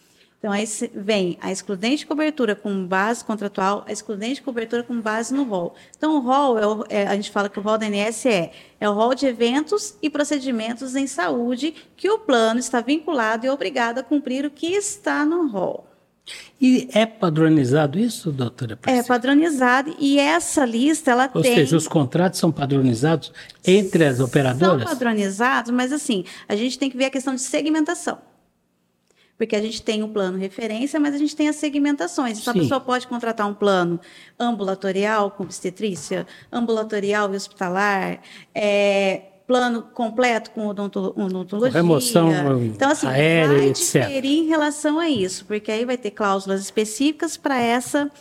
Então, aí vem a excludente de cobertura com base contratual, a excludente de cobertura com base no rol. Então, o rol, é, o, é a gente fala que o rol da ANS é, é o rol de eventos e procedimentos em saúde que o plano está vinculado e obrigado a cumprir o que está no rol. E é padronizado isso, doutora? É padronizado e essa lista ela Ou tem. Ou seja, os contratos são padronizados entre as operadoras? São padronizados, mas assim, a gente tem que ver a questão de segmentação porque a gente tem um plano referência, mas a gente tem as segmentações. Então, Sim. a pessoa pode contratar um plano ambulatorial com obstetrícia, ambulatorial e hospitalar, é, plano completo com odontologia. Remoção então, assim, aérea, vai etc. diferir em relação a isso, porque aí vai ter cláusulas específicas para essa,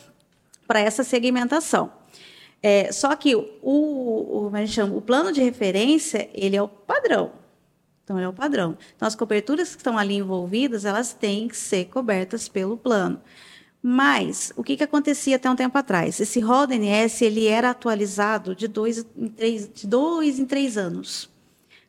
essa segmentação. É, só que o, o, o, chama, o plano de referência, ele é o padrão. Então, é o padrão. Então, as coberturas que estão ali envolvidas, elas têm que ser cobertas pelo plano. Mas, o que, que acontecia até um tempo atrás? Esse rol DNS ele era atualizado de dois em três, de dois, em três anos.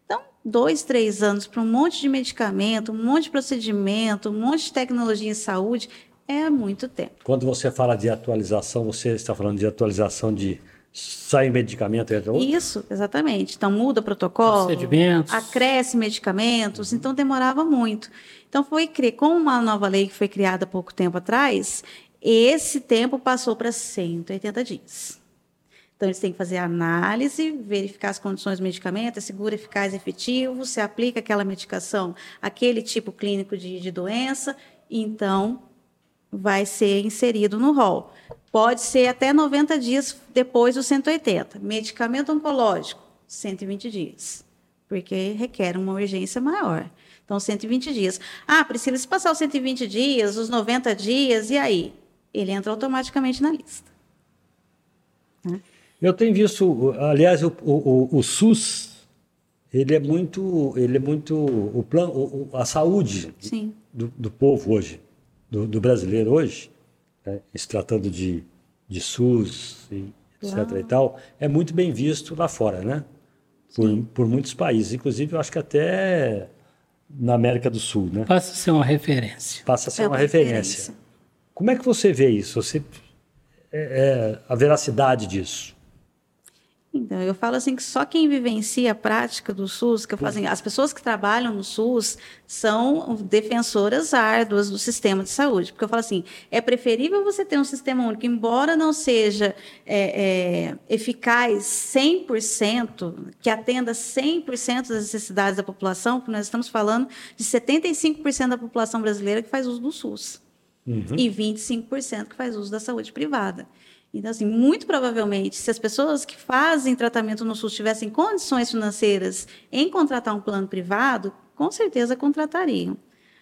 Então, dois, três anos para um monte de medicamento, um monte de procedimento, um monte de tecnologia em saúde, é muito tempo. Quando você fala de atualização, você está falando de atualização de sai medicamento entra outro? Isso, exatamente. Então muda o protocolo, Procedimentos. acresce medicamentos, então demorava muito. Então foi cri- com uma nova lei que foi criada há pouco tempo atrás, esse tempo passou para 180 dias. Então eles têm que fazer análise, verificar as condições do medicamento, é seguro, eficaz, efetivo, se aplica aquela medicação, aquele tipo clínico de, de doença, então vai ser inserido no rol. Pode ser até 90 dias depois dos 180. Medicamento oncológico, 120 dias, porque requer uma urgência maior. Então, 120 dias. Ah, Priscila, se passar os 120 dias, os 90 dias, e aí? Ele entra automaticamente na lista. Eu tenho visto, aliás, o, o, o- o SUS, ele é muito, ele é muito, o plano, a saúde Sim. do, do povo hoje, do, do brasileiro hoje, né, se tratando de, de SUS, e etc. e tal, é muito bem visto lá fora, né? Por, por muitos países, inclusive eu acho que até na América do Sul, né? Passa a ser uma referência. Passa a ser É uma uma referência. referência. Como é que você vê isso? Você, é, é, a veracidade disso? Então, eu falo assim que só quem vivencia a prática do SUS, que eu falo assim, as pessoas que trabalham no SUS são defensoras árduas do sistema de saúde. Porque eu falo assim, é preferível você ter um sistema único, embora não seja é, é, eficaz 100%, que atenda 100% das necessidades da população, porque nós estamos falando de 75% da população brasileira que faz uso do SUS. E 25% que faz uso da saúde privada. Então, assim, muito provavelmente, se as pessoas que fazem tratamento no SUS tivessem condições financeiras em contratar um plano privado, com certeza contratariam.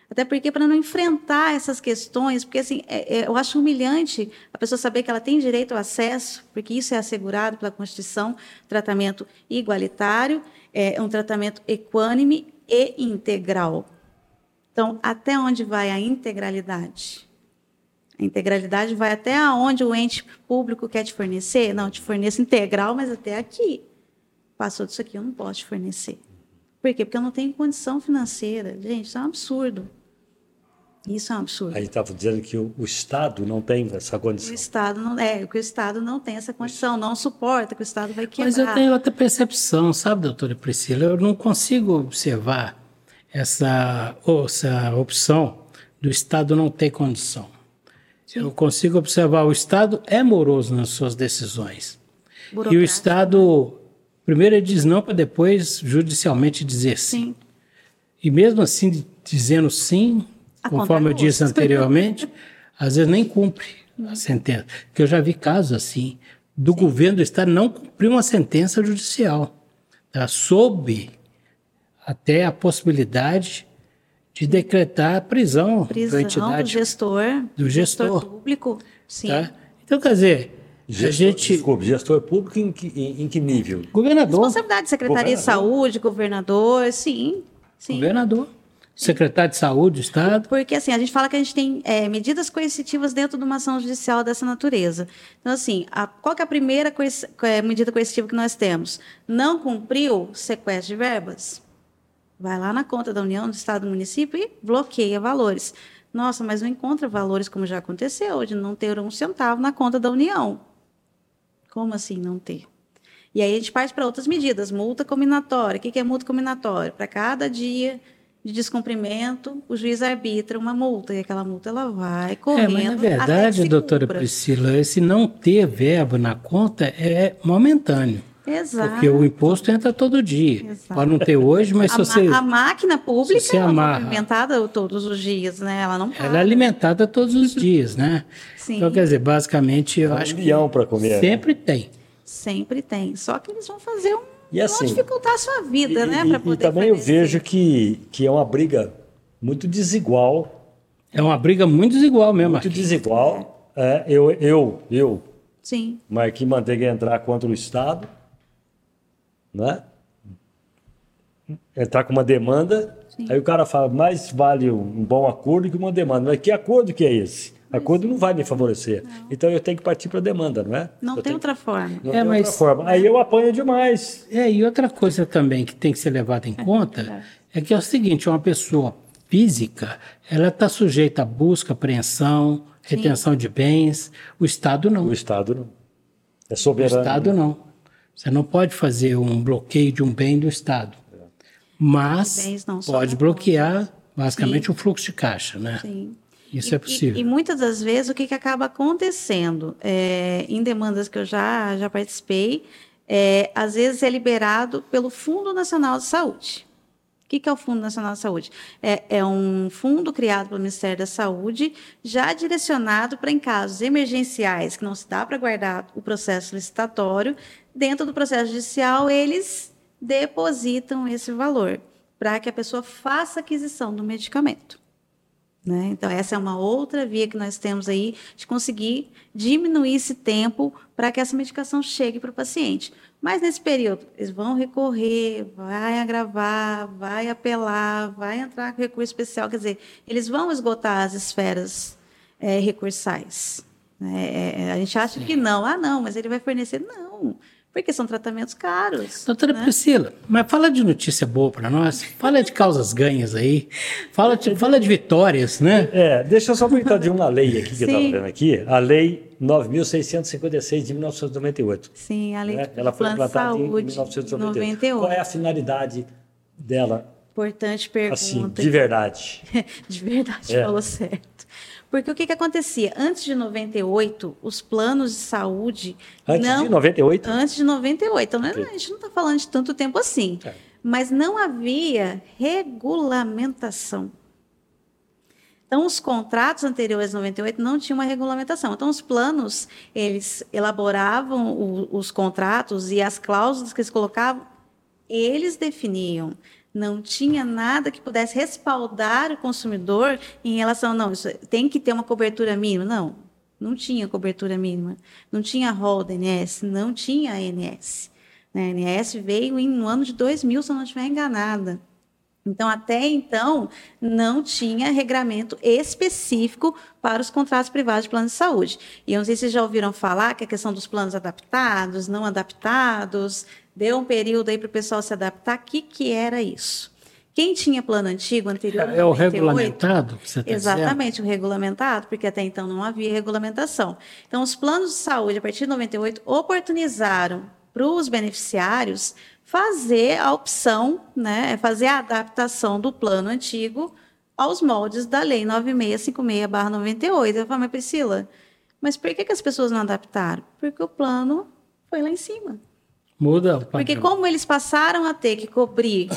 Até porque para não enfrentar essas questões, porque assim, é- é- eu acho humilhante a pessoa saber que ela tem direito ao acesso, porque isso é assegurado pela Constituição, tratamento igualitário, é um tratamento equânime e integral. Então, até onde vai a integralidade? A integralidade vai até onde o ente público quer te fornecer? Não, te forneço integral, mas até aqui. Passou disso aqui, eu não posso te fornecer. Por quê? Porque eu não tenho condição financeira. Gente, isso é um absurdo. Isso é um absurdo. Aí estava dizendo que o, o Estado não tem essa O condição. Estado não é, que o Estado não tem essa condição, não suporta que o Estado vai quebrar. Mas eu tenho outra percepção, sabe, doutora Priscila? Eu não consigo observar essa, essa opção do Estado não ter condição. Eu consigo observar o Estado é moroso nas suas decisões. E o Estado, primeiro ele diz não para depois judicialmente dizer sim. Sim. E mesmo assim, dizendo sim, A conforme eu disse anteriormente, às vezes nem cumpre a sentença. Porque eu já vi casos assim, do governo do Estado não cumprir uma sentença judicial. Tá? Sob até a possibilidade de decretar a prisão, prisão da do entidade. gestor, do gestor. público. Sim. Tá? Então, quer dizer, a Gestor, gente. Desculpe, gestor público em que, em, em que nível? Governador. Responsabilidade de Secretaria de Governador. Saúde, governador, sim. sim. Governador. Secretário de Saúde do Estado. Porque assim, a gente fala que a gente tem é, medidas coercitivas dentro de uma ação judicial dessa natureza. Então, assim, a- qual que é a primeira coerci- é, medida coercitiva que nós temos? Não cumpriu sequestro de verbas? Vai lá na conta da União, do Estado, do município e bloqueia valores. Nossa, mas não encontra valores como já aconteceu, de não ter um centavo na conta da União. Como assim não ter? E aí a gente parte para outras medidas, multa combinatória. O que é multa combinatória? Para cada dia de descumprimento, o juiz arbitra uma multa, e aquela multa ela vai É, correndo. mas na verdade, doutora cumpra. Priscila, esse não ter verbo na conta é momentâneo. Exato. Porque o imposto entra todo dia. Exato. Pode não ter hoje, mas a, se você. a máquina pública se é amarra- movimentada todos os dias, né? Ela não para. Ela é alimentada todos os dias, né? Sim. Então, quer dizer, basicamente, eu Um acho que para comer. sempre tem. Sempre tem. Só que eles vão fazer um. E assim, vão dificultar a sua vida, E, né? e- Pra e poder também eu vejo que, que é uma briga muito desigual, É uma briga muito desigual mesmo. muito aqui. desigual. É, eu, eu, eu, Sim. Marquinhos Manteiga entrar contra o Estado, né? Entrar com uma demanda, Sim. aí o cara fala, mais vale um bom acordo que uma demanda. Mas que acordo que é esse? acordo não vai me favorecer. Não. Então eu tenho que partir para a demanda, não é? Não eu tem outra forma. Não é, tem mas... outra forma. Aí eu apanho demais. É, e outra coisa também que tem que ser levada em é, conta é, é que é o seguinte, uma pessoa física, ela está sujeita a busca, apreensão, retenção Sim. de bens. O Estado não. O Estado não. É soberano. O Estado não. Você não pode fazer um bloqueio de um bem do Estado. Mas pode bloquear basicamente Sim. o fluxo de caixa, né? Sim. Isso e, é possível. E, e, muitas das vezes o que, que acaba acontecendo é, em demandas que eu já, já participei, é, às vezes é liberado pelo Fundo Nacional de Saúde. O que, que é o Fundo Nacional de Saúde? É, é um fundo criado pelo Ministério da Saúde, já direcionado para em casos emergenciais que não se dá para guardar o processo licitatório, dentro do processo judicial eles depositam esse valor para que a pessoa faça aquisição do medicamento. Né? Então, essa é uma outra via que nós temos aí de conseguir diminuir esse tempo para que essa medicação chegue para o paciente. Mas nesse período, eles vão recorrer, vai agravar, vai apelar, vai entrar com recurso especial, quer dizer, eles vão esgotar as esferas é, recursais. Né? É, a gente acha Sim. que não, ah, não, mas ele vai fornecer. Não, porque são tratamentos caros. Doutora né? Priscila, mas fala de notícia boa para nós, fala de causas ganhas aí, fala de, fala de vitórias, né? É, deixa eu só comentar de uma lei aqui que eu estava vendo aqui, a Lei 9.656 de 1998. Sim, a lei né? Ela foi implantada em 1998. Qual é a finalidade dela? Importante pergunta. Assim, de verdade. de verdade, é. falou certo. Porque o que, que acontecia? Antes de 98, os planos de saúde. Antes não, de 98? Antes de 98. Então, okay. a gente não está falando de tanto tempo assim. É. Mas não havia regulamentação. Então, os contratos anteriores a 98 não tinham uma regulamentação. Então, os planos, eles elaboravam o, os contratos e as cláusulas que eles colocavam, eles definiam não tinha nada que pudesse respaldar o consumidor em relação, não, isso tem que ter uma cobertura mínima. Não, não tinha cobertura mínima. Não tinha rol da não tinha ANS. Né, a ANS veio em, no ano de 2000, se eu não estiver enganada. Então, até então, não tinha regramento específico para os contratos privados de plano de saúde. E eu não sei se vocês já ouviram falar que a questão dos planos adaptados, não adaptados, deu um período aí para o pessoal se adaptar. O que, que era isso? Quem tinha plano antigo anterior? É, é o regulamentado? Que você tá exatamente, dizendo? o regulamentado, porque até então não havia regulamentação. Então, os planos de saúde, a partir de 98, oportunizaram para os beneficiários fazer a opção, né, fazer a adaptação do plano antigo aos moldes da Lei 9656-98. Eu falei, mas Priscila, mas por que, que as pessoas não adaptaram? Porque o plano foi lá em cima. Muda o Porque como eles passaram a ter que cobrir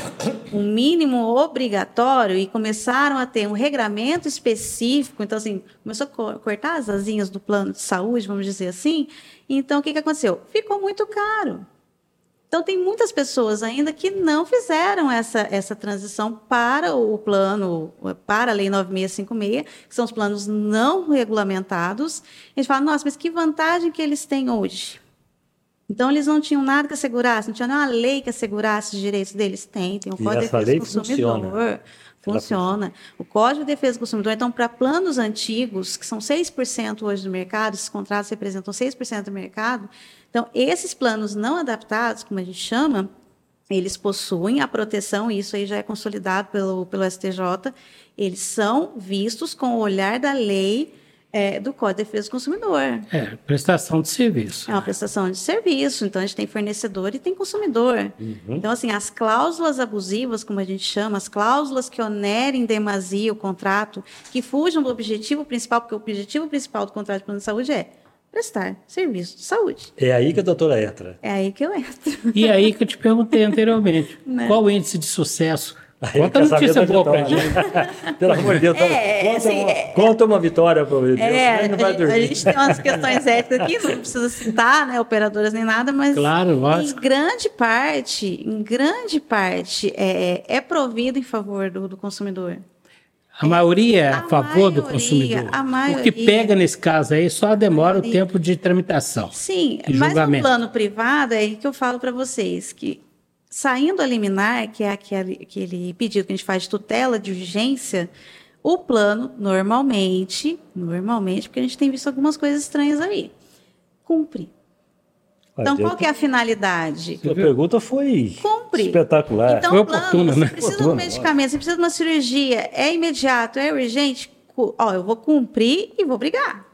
um mínimo obrigatório e começaram a ter um regramento específico, então assim, começou a cortar as asinhas do plano de saúde, vamos dizer assim, então o que, que aconteceu? Ficou muito caro. Então, tem muitas pessoas ainda que não fizeram essa, essa transição para o plano, para a Lei 9656, que são os planos não regulamentados. A gente fala, nossa, mas que vantagem que eles têm hoje? Então, eles não tinham nada que assegurasse, não tinha nenhuma lei que assegurasse os direitos deles. Tem, tem o Código de Defesa do Consumidor. Funciona. funciona. O Código de Defesa do Consumidor, então, para planos antigos, que são 6% hoje do mercado, esses contratos representam 6% do mercado, então, esses planos não adaptados, como a gente chama, eles possuem a proteção, e isso aí já é consolidado pelo, pelo STJ, eles são vistos com o olhar da lei é, do Código de Defesa do Consumidor. É, prestação de serviço. É uma prestação de serviço, então a gente tem fornecedor e tem consumidor. Uhum. Então, assim, as cláusulas abusivas, como a gente chama, as cláusulas que onerem demasia o contrato, que fujam do objetivo principal, porque o objetivo principal do contrato de plano de saúde é prestar serviço de saúde. É aí que a doutora entra. É aí que eu entro. E é aí que eu te perguntei anteriormente, né? qual o índice de sucesso? Conta notícia boa pra gente. Pelo amor de Deus, é, conta, assim, uma, é, conta uma vitória para o Deus. É, não vai dormir. A gente tem umas questões éticas aqui, não precisa citar né, operadoras nem nada, mas claro, em grande parte, em grande parte, é, é provido em favor do, do consumidor. A maioria é a, a favor maioria, do consumidor. O que pega nesse caso aí só demora o tempo de tramitação. Sim, mas no plano privado é aí que eu falo para vocês que saindo a liminar, que é aquele, aquele pedido que a gente faz de tutela de urgência, O plano, normalmente, normalmente, porque a gente tem visto algumas coisas estranhas aí, cumpre. Então, qual que é a finalidade? A pergunta foi Cumpre. espetacular. Então, Foi o plano, oportuna, você né? precisa de um Oportuna, medicamento, você precisa de uma cirurgia, é imediato, é urgente, ó, eu vou cumprir e vou brigar.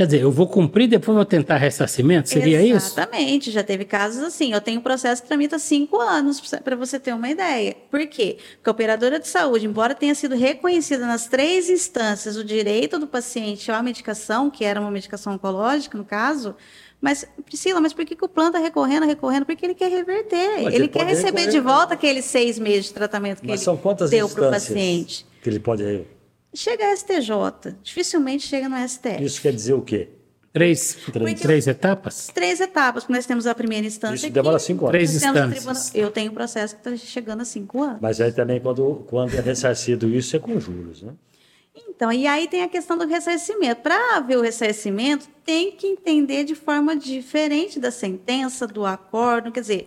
Quer dizer, eu vou cumprir depois vou tentar ressarcimento? Seria isso? Exatamente, já teve casos assim. Eu tenho um processo que tramita cinco anos, para você ter uma ideia. Por quê? Porque a operadora de saúde, embora tenha sido reconhecida nas três instâncias o direito do paciente à medicação, que era uma medicação oncológica, no caso, mas, Priscila, mas por que, que o plano está recorrendo, recorrendo? Porque ele quer reverter. Mas ele quer receber recorrer, de né? volta aqueles seis meses de tratamento que Mas ele deu para o paciente. que ele pode... Chega a STJ, dificilmente chega no STF. Isso quer dizer o quê? Três, Porque- três etapas? Três etapas, porque nós temos a primeira instância. Isso aqui, demora cinco anos. Três instâncias. tribunal- Eu tenho um processo que está chegando a cinco anos. Mas aí também, quando, quando é ressarcido isso, é com juros, né? Então, e aí tem a questão do ressarcimento. Para haver o ressarcimento, tem que entender de forma diferente da sentença, do acordo, quer dizer,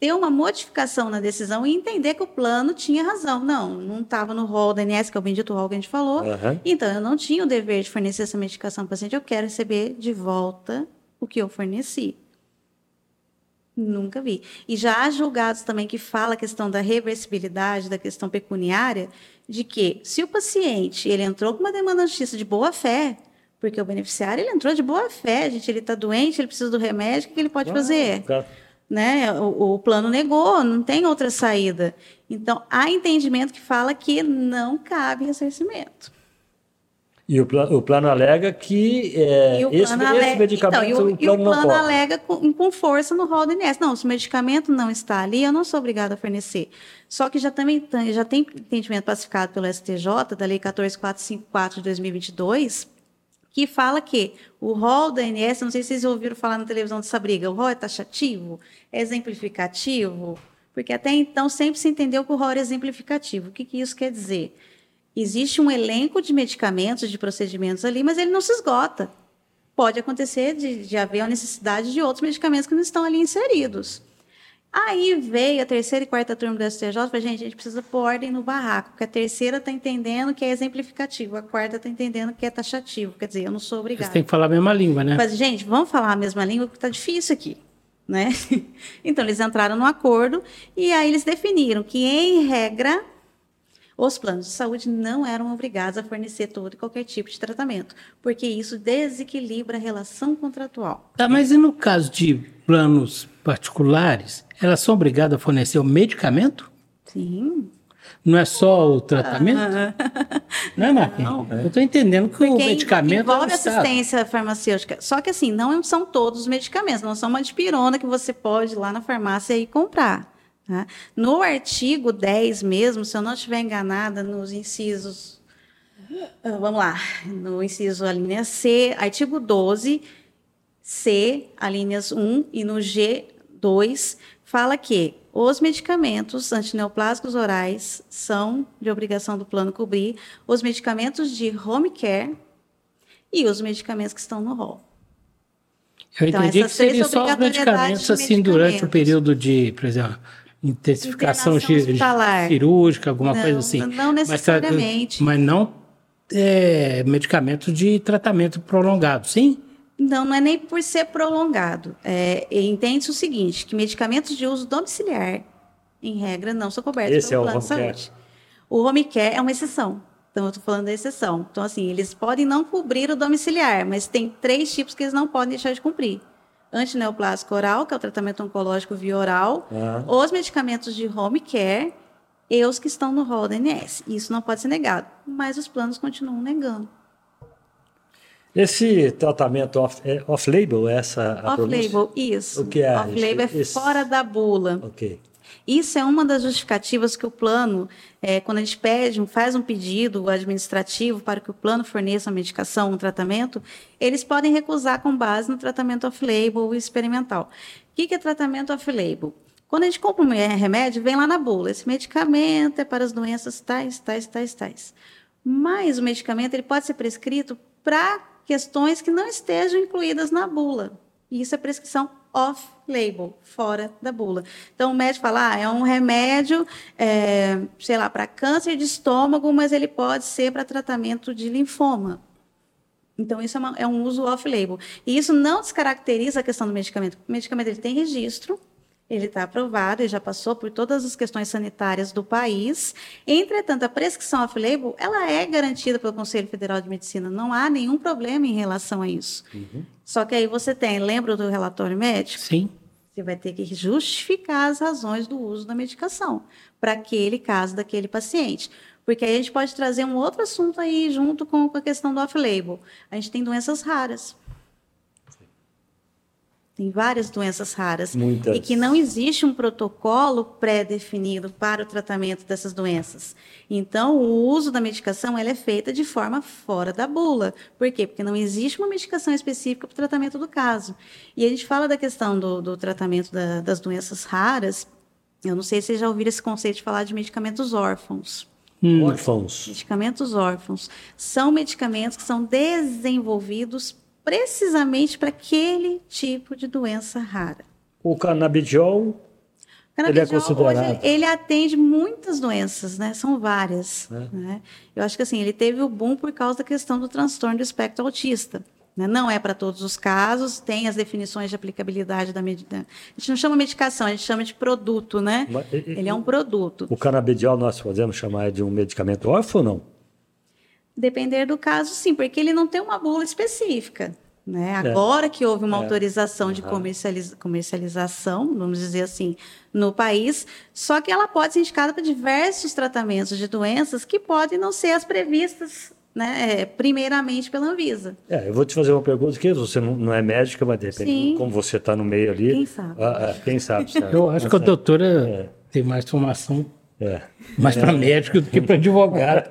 ter uma modificação na decisão e entender que o plano tinha razão. Não, não estava no rol da ANS, que é o bendito rol que a gente falou. Aham. Então, eu não tinha o dever de fornecer essa medicação para o paciente, eu quero receber de volta o que eu forneci. Nunca vi. E já há julgados também que fala a questão da reversibilidade, da questão pecuniária, de que se o paciente ele entrou com uma demanda de justiça de boa fé, porque o beneficiário ele entrou de boa fé, gente, ele está doente, ele precisa do remédio, o que ele pode fazer? O cara- né? O, o plano negou, não tem outra saída. Então, há entendimento que fala que não cabe ressarcimento. E o, pla- o plano alega que é, E o esse, plano esse alega- medicamento então, e o, o plano não plano cobre. alega com, com força no rol do INSS. Não, se o medicamento não está ali, eu não sou obrigada a fornecer. Só que já, também, tem- já tem entendimento pacificado pelo STJ, da Lei 14454 de 2022, que fala que o rol da ANS, não sei se vocês ouviram falar na televisão dessa briga, o rol é taxativo, é exemplificativo, porque até então sempre se entendeu que o rol era exemplificativo. O que, que isso quer dizer? Existe um elenco de medicamentos, de procedimentos ali, mas ele não se esgota. Pode acontecer de, de haver a necessidade de outros medicamentos que não estão ali inseridos. Aí veio a terceira e quarta turma do STJ e falou, gente, a gente precisa pôr ordem no barraco, porque a terceira está entendendo que é exemplificativo, a quarta está entendendo que é taxativo. Quer dizer, eu não sou obrigada. têm que falar a mesma língua, né? Mas, gente, vamos falar a mesma língua, porque está difícil aqui. Né? Então, eles entraram no acordo e aí eles definiram que, em regra, os planos de saúde não eram obrigados a fornecer todo e qualquer tipo de tratamento, porque isso desequilibra a relação contratual. Tá, mas e no caso de planos particulares, elas são obrigadas a fornecer o medicamento? Sim. Não é só o tratamento? Não é, Marquinhos? Eu estou entendendo que o Porque medicamento é envolve Estado. assistência farmacêutica. Só que assim, não são todos os medicamentos, não são uma dipirona que você pode ir lá na farmácia e comprar. tá? No artigo 10 mesmo, se eu não estiver enganada, nos incisos. ah, Vamos lá, no inciso a linha C, artigo 12, C, alíneas 1 e no G2, fala que os medicamentos antineoplásicos orais são de obrigação do plano cobrir os medicamentos de home care e os medicamentos que estão no rol. Eu Então, entendi que essas três seria só os medicamentos, assim, durante o período de, por exemplo, intensificação cirúrgica, alguma Não, coisa assim. não Mas necessariamente. Mas, não é, medicamento de tratamento prolongado, sim? Não, não é nem por ser prolongado. É, Entende-se o seguinte, que medicamentos de uso domiciliar, em regra, não são cobertos Esse pelo é o plano de care. saúde. O home care é uma exceção. Então, eu estou falando da exceção. Então, assim, eles podem não cobrir o domiciliar, mas tem três tipos que eles não podem deixar de cumprir. Antineoplásico oral, que é o tratamento oncológico via oral, os medicamentos de home care e os que estão no rol da ANS. Isso não pode ser negado, mas os planos continuam negando. Esse tratamento off- é off-label, essa a pronúncia? Off-label, isso. O que é Off-label é fora da bula. Ok. Isso é uma das justificativas que o plano, é, quando a gente pede, faz um pedido administrativo para que o plano forneça uma medicação, um tratamento, eles podem recusar com base no tratamento off-label experimental. O que que é tratamento off-label? Quando a gente compra um remédio, vem lá na bula, esse medicamento é para as doenças tais, tais, tais, tais. Mas o medicamento ele pode ser prescrito para questões que não estejam incluídas na bula. E isso é prescrição off-label, fora da bula. Então, o médico fala, ah, é um remédio, é, sei lá, para câncer de estômago, mas ele pode ser para tratamento de linfoma. Então, isso é, uma, é um uso off-label. E isso não descaracteriza a questão do medicamento. O medicamento ele tem registro, ele está aprovado, ele já passou por todas as questões sanitárias do país. Entretanto, a prescrição off-label, ela é garantida pelo Conselho Federal de Medicina. Não há nenhum problema em relação a isso. Uhum. Só que aí você tem, lembra do relatório médico? Sim. Você vai ter que justificar as razões do uso da medicação para aquele caso daquele paciente. Porque aí a gente pode trazer um outro assunto aí junto com a questão do off-label. A gente tem doenças raras. Tem várias doenças raras. Muitas. E que não existe um protocolo pré-definido para o tratamento dessas doenças. Então, o uso da medicação ela é feita de forma fora da bula. Por quê? Porque não existe uma medicação específica para o tratamento do caso. E a gente fala da questão do, do tratamento da, das doenças raras. Eu não sei se vocês já ouviram esse conceito de falar de medicamentos órfãos. Hum. Órfãos. Medicamentos órfãos. São medicamentos que são desenvolvidos precisamente para aquele tipo de doença rara. O canabidiol, canabidiol ele é considerado... Hoje, ele atende muitas doenças, né? São várias. É. Né? Eu acho que assim, ele teve o boom por causa da questão do transtorno do espectro autista. Né? Não é para todos os casos, tem as definições de aplicabilidade da medicação. A gente não chama medicação, a gente chama de produto, né? Mas, Ele é um produto. O canabidiol nós podemos chamar de um medicamento órfão ou não? Depender do caso, sim, porque ele não tem uma bula específica. Né? É. Agora que houve uma é. autorização de comercializa comercialização, vamos dizer assim, no país, só que ela pode ser indicada para diversos tratamentos de doenças que podem não ser as previstas né, é, primeiramente pela Anvisa. É, eu vou te fazer uma pergunta que você não, não é médica, mas de repente, Sim. como você está no meio ali... Quem sabe? Ah, é, quem sabe. Sabe? Eu acho que a doutora é. tem mais formação é. Mais para médico do que para advogado.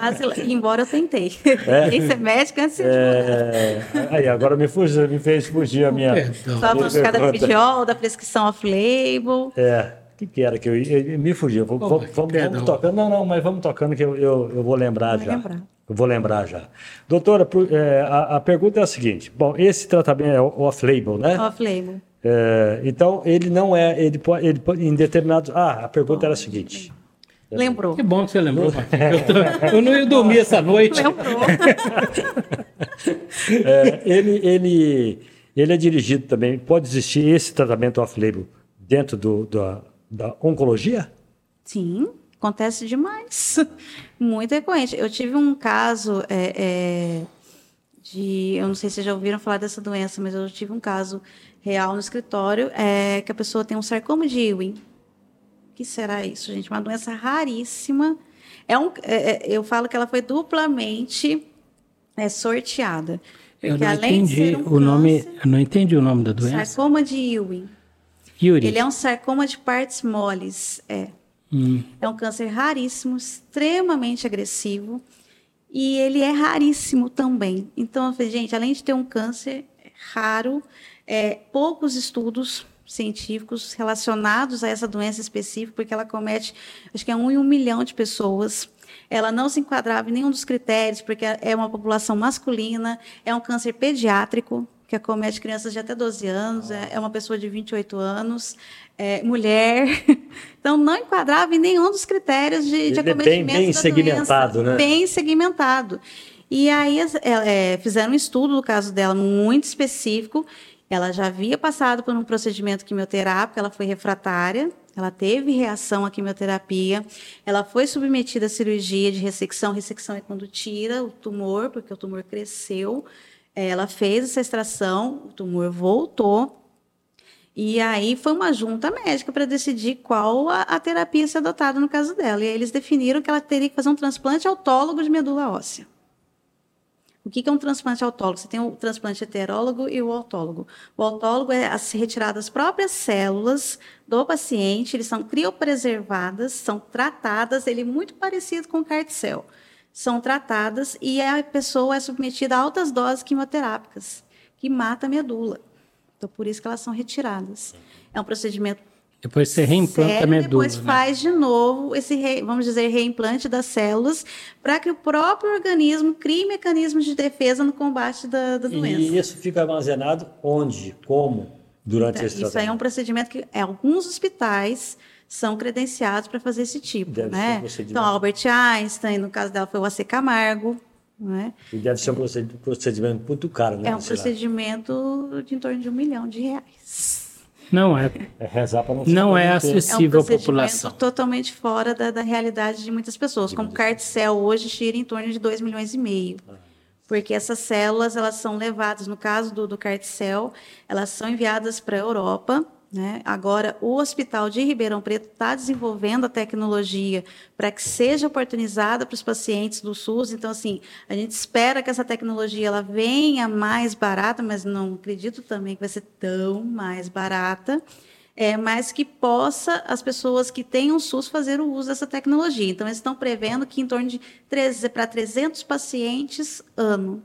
Mas, embora eu tentei. É. Quem ser médico antes de é. Aí, agora me, fugiu, me fez fugir a minha. Só para ficar da da prescrição off-label. É. O que, que, era que eu, eu, me fugia? Vamos, vamos, vamos, tocando. Não, não, mas vamos tocando que eu, eu, eu vou lembrar Vai já. Lembrar. Eu vou lembrar já. Doutora, é, a, a, pergunta é a seguinte: bom, esse tratamento é off-label, né? Off-label. É, então, ele não é, ele pode, ele pode, em determinados. Ah, a pergunta era a seguinte. Lembrou. Que bom que você lembrou, eu, tô, eu, não ia dormir essa noite. Lembrou. é, ele, ele, ele é dirigido também. Pode existir esse tratamento off-label dentro do, da, da oncologia? Sim, acontece demais. Muito recorrente. Eu tive um caso é, é, de. Eu não sei se vocês já ouviram falar dessa doença, mas eu tive um caso real no escritório, é que a pessoa tem um sarcoma de Ewing. O que será isso, gente? Uma doença raríssima. É um, é, é eu falo que ela foi duplamente é, sorteada. Eu não entendi um o nome. Eu não entendi o nome da doença. Sarcoma de Ewing. Yuri. Ele é um sarcoma de partes moles. É. Hum. É um câncer raríssimo, extremamente agressivo. E ele é raríssimo também. Então, gente, além de ter um câncer raro, é, poucos estudos científicos relacionados a essa doença específica, porque ela comete, acho que é um em um milhão de pessoas. Ela não se enquadrava em nenhum dos critérios, porque é uma população masculina, é um câncer pediátrico, que acomete crianças de até 12 anos, é, é uma pessoa de 28 anos, é, mulher. Então, não enquadrava em nenhum dos critérios de, de acometimento bem, bem da segmentado, doença, né? Bem segmentado. E aí é, fizeram um estudo do caso dela muito específico, ela já havia passado por um procedimento quimioterápico, ela foi refratária, ela teve reação à quimioterapia, ela foi submetida à cirurgia de ressecção. Ressecção é quando tira o tumor, porque o tumor cresceu. Ela fez essa extração, o tumor voltou. E aí foi uma junta médica para decidir qual a, a terapia ser adotada no caso dela. E aí eles definiram que ela teria que fazer um transplante autólogo de medula óssea. O que é um transplante autólogo? Você tem o transplante heterólogo e o autólogo. O autólogo é a das próprias células do paciente, eles são criopreservadas, são tratadas, ele é muito parecido com o carticel. São tratadas e a pessoa é submetida a altas doses quimioterápicas, que mata a medula. Então, por isso que elas são retiradas. É um procedimento depois você reimplanta sério, a medula. Depois né? faz de novo esse, re, vamos dizer, reimplante das células para que o próprio organismo crie mecanismos de defesa no combate da, da doença. E isso fica armazenado onde? Como? Durante Então, esse Isso aí é um procedimento que é, alguns hospitais são credenciados para fazer esse tipo, Deve ser um né? procedimento. Então, Albert Einstein, no caso dela foi o AC Camargo, né? E deve ser um proced- procedimento muito caro, né? É um procedimento de em torno de um milhão de reais. Não é, É rezar para não não é ficar É um acessível à população. totalmente fora da, da realidade de muitas pessoas. Como o Carticel hoje tira em torno de 2 milhões e meio. Porque essas células, elas são levadas, no caso do, do Carticel, elas são enviadas para a Europa. Né? Agora, o Hospital de Ribeirão Preto está desenvolvendo a tecnologia para que seja oportunizada para os pacientes do SUS. Então, assim, a gente espera que essa tecnologia ela venha mais barata, mas não acredito também que vai ser tão mais barata é, mas que possa as pessoas que tenham SUS fazer o uso dessa tecnologia. Então, eles estão prevendo que em torno de para 300 pacientes ano.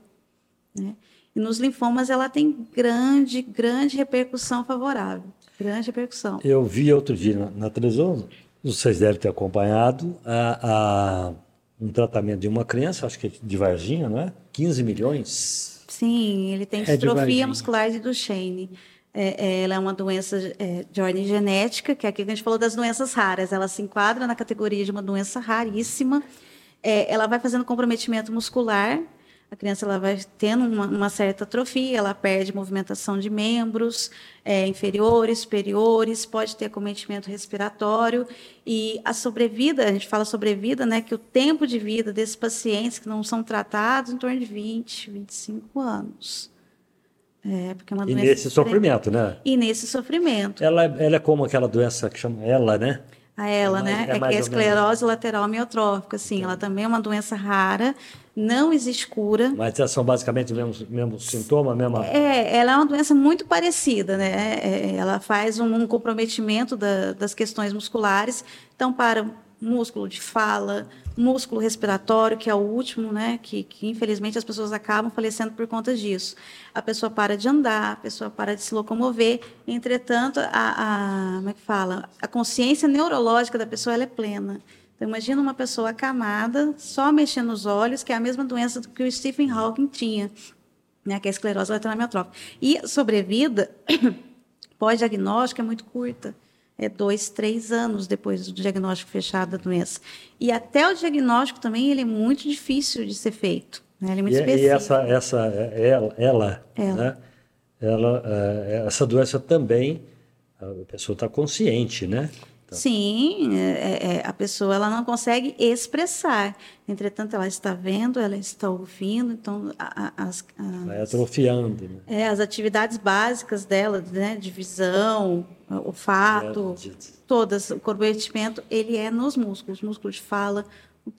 Né? E nos linfomas ela tem grande, grande repercussão favorável. Grande repercussão. Eu vi outro dia na, na televisão, vocês devem ter acompanhado, a, a- um tratamento de uma criança, acho que é de Varginha, não é? 15 milhões. Sim, ele tem É distrofia muscular de Duchenne. É, é, ela é uma doença é, de ordem genética, que é aqui que a gente falou das doenças raras. Ela se enquadra na categoria de uma doença raríssima. É, ela vai fazendo comprometimento muscular. A criança ela vai tendo uma, uma certa atrofia, ela perde movimentação de membros é, inferiores, superiores, pode ter acometimento respiratório. E a sobrevida, a gente fala sobrevida, né, que o tempo de vida desses pacientes que não são tratados em torno de 20, 25 anos. É, porque é uma E doença nesse extrema- sofrimento, né? E nesse sofrimento. Ela, é- ela é como aquela doença que chama ela, né? A ela, É mais- né? é É, que é a esclerose lateral amiotrófica, assim, ela também é uma doença rara, não existe cura. Mas são basicamente o mesmo, mesmo sintoma, mesma. É, ela é uma doença muito parecida, né? É, ela faz um, um comprometimento da- das questões musculares. Então, para músculo de fala, músculo respiratório, que é o último, né? Que, que infelizmente as pessoas acabam falecendo por conta disso. A pessoa para de andar, a pessoa para de se locomover. Entretanto, a, a como é que fala? A consciência neurológica da pessoa é plena. Então, imagina uma pessoa acamada, só mexendo os olhos, que é a mesma doença que o Stephen Hawking tinha né, que é a esclerose lateral. E sobrevida pós-diagnóstico é muito curta. É dois, três anos depois do diagnóstico fechado da doença. E até o diagnóstico também ele é muito difícil de ser feito. Né? Ele é muito E, e específico. essa, essa, ela, ela, Ela. Né? ela é, essa doença também, a pessoa está consciente, né? Sim, é, é, a pessoa ela não consegue expressar. Entretanto, ela está vendo, ela está ouvindo, então a- a- as, Vai atrofiando. Né? é, as atividades básicas dela, né, de visão, olfato, É, de- todas, o comprometimento, ele é nos músculos, músculo de fala,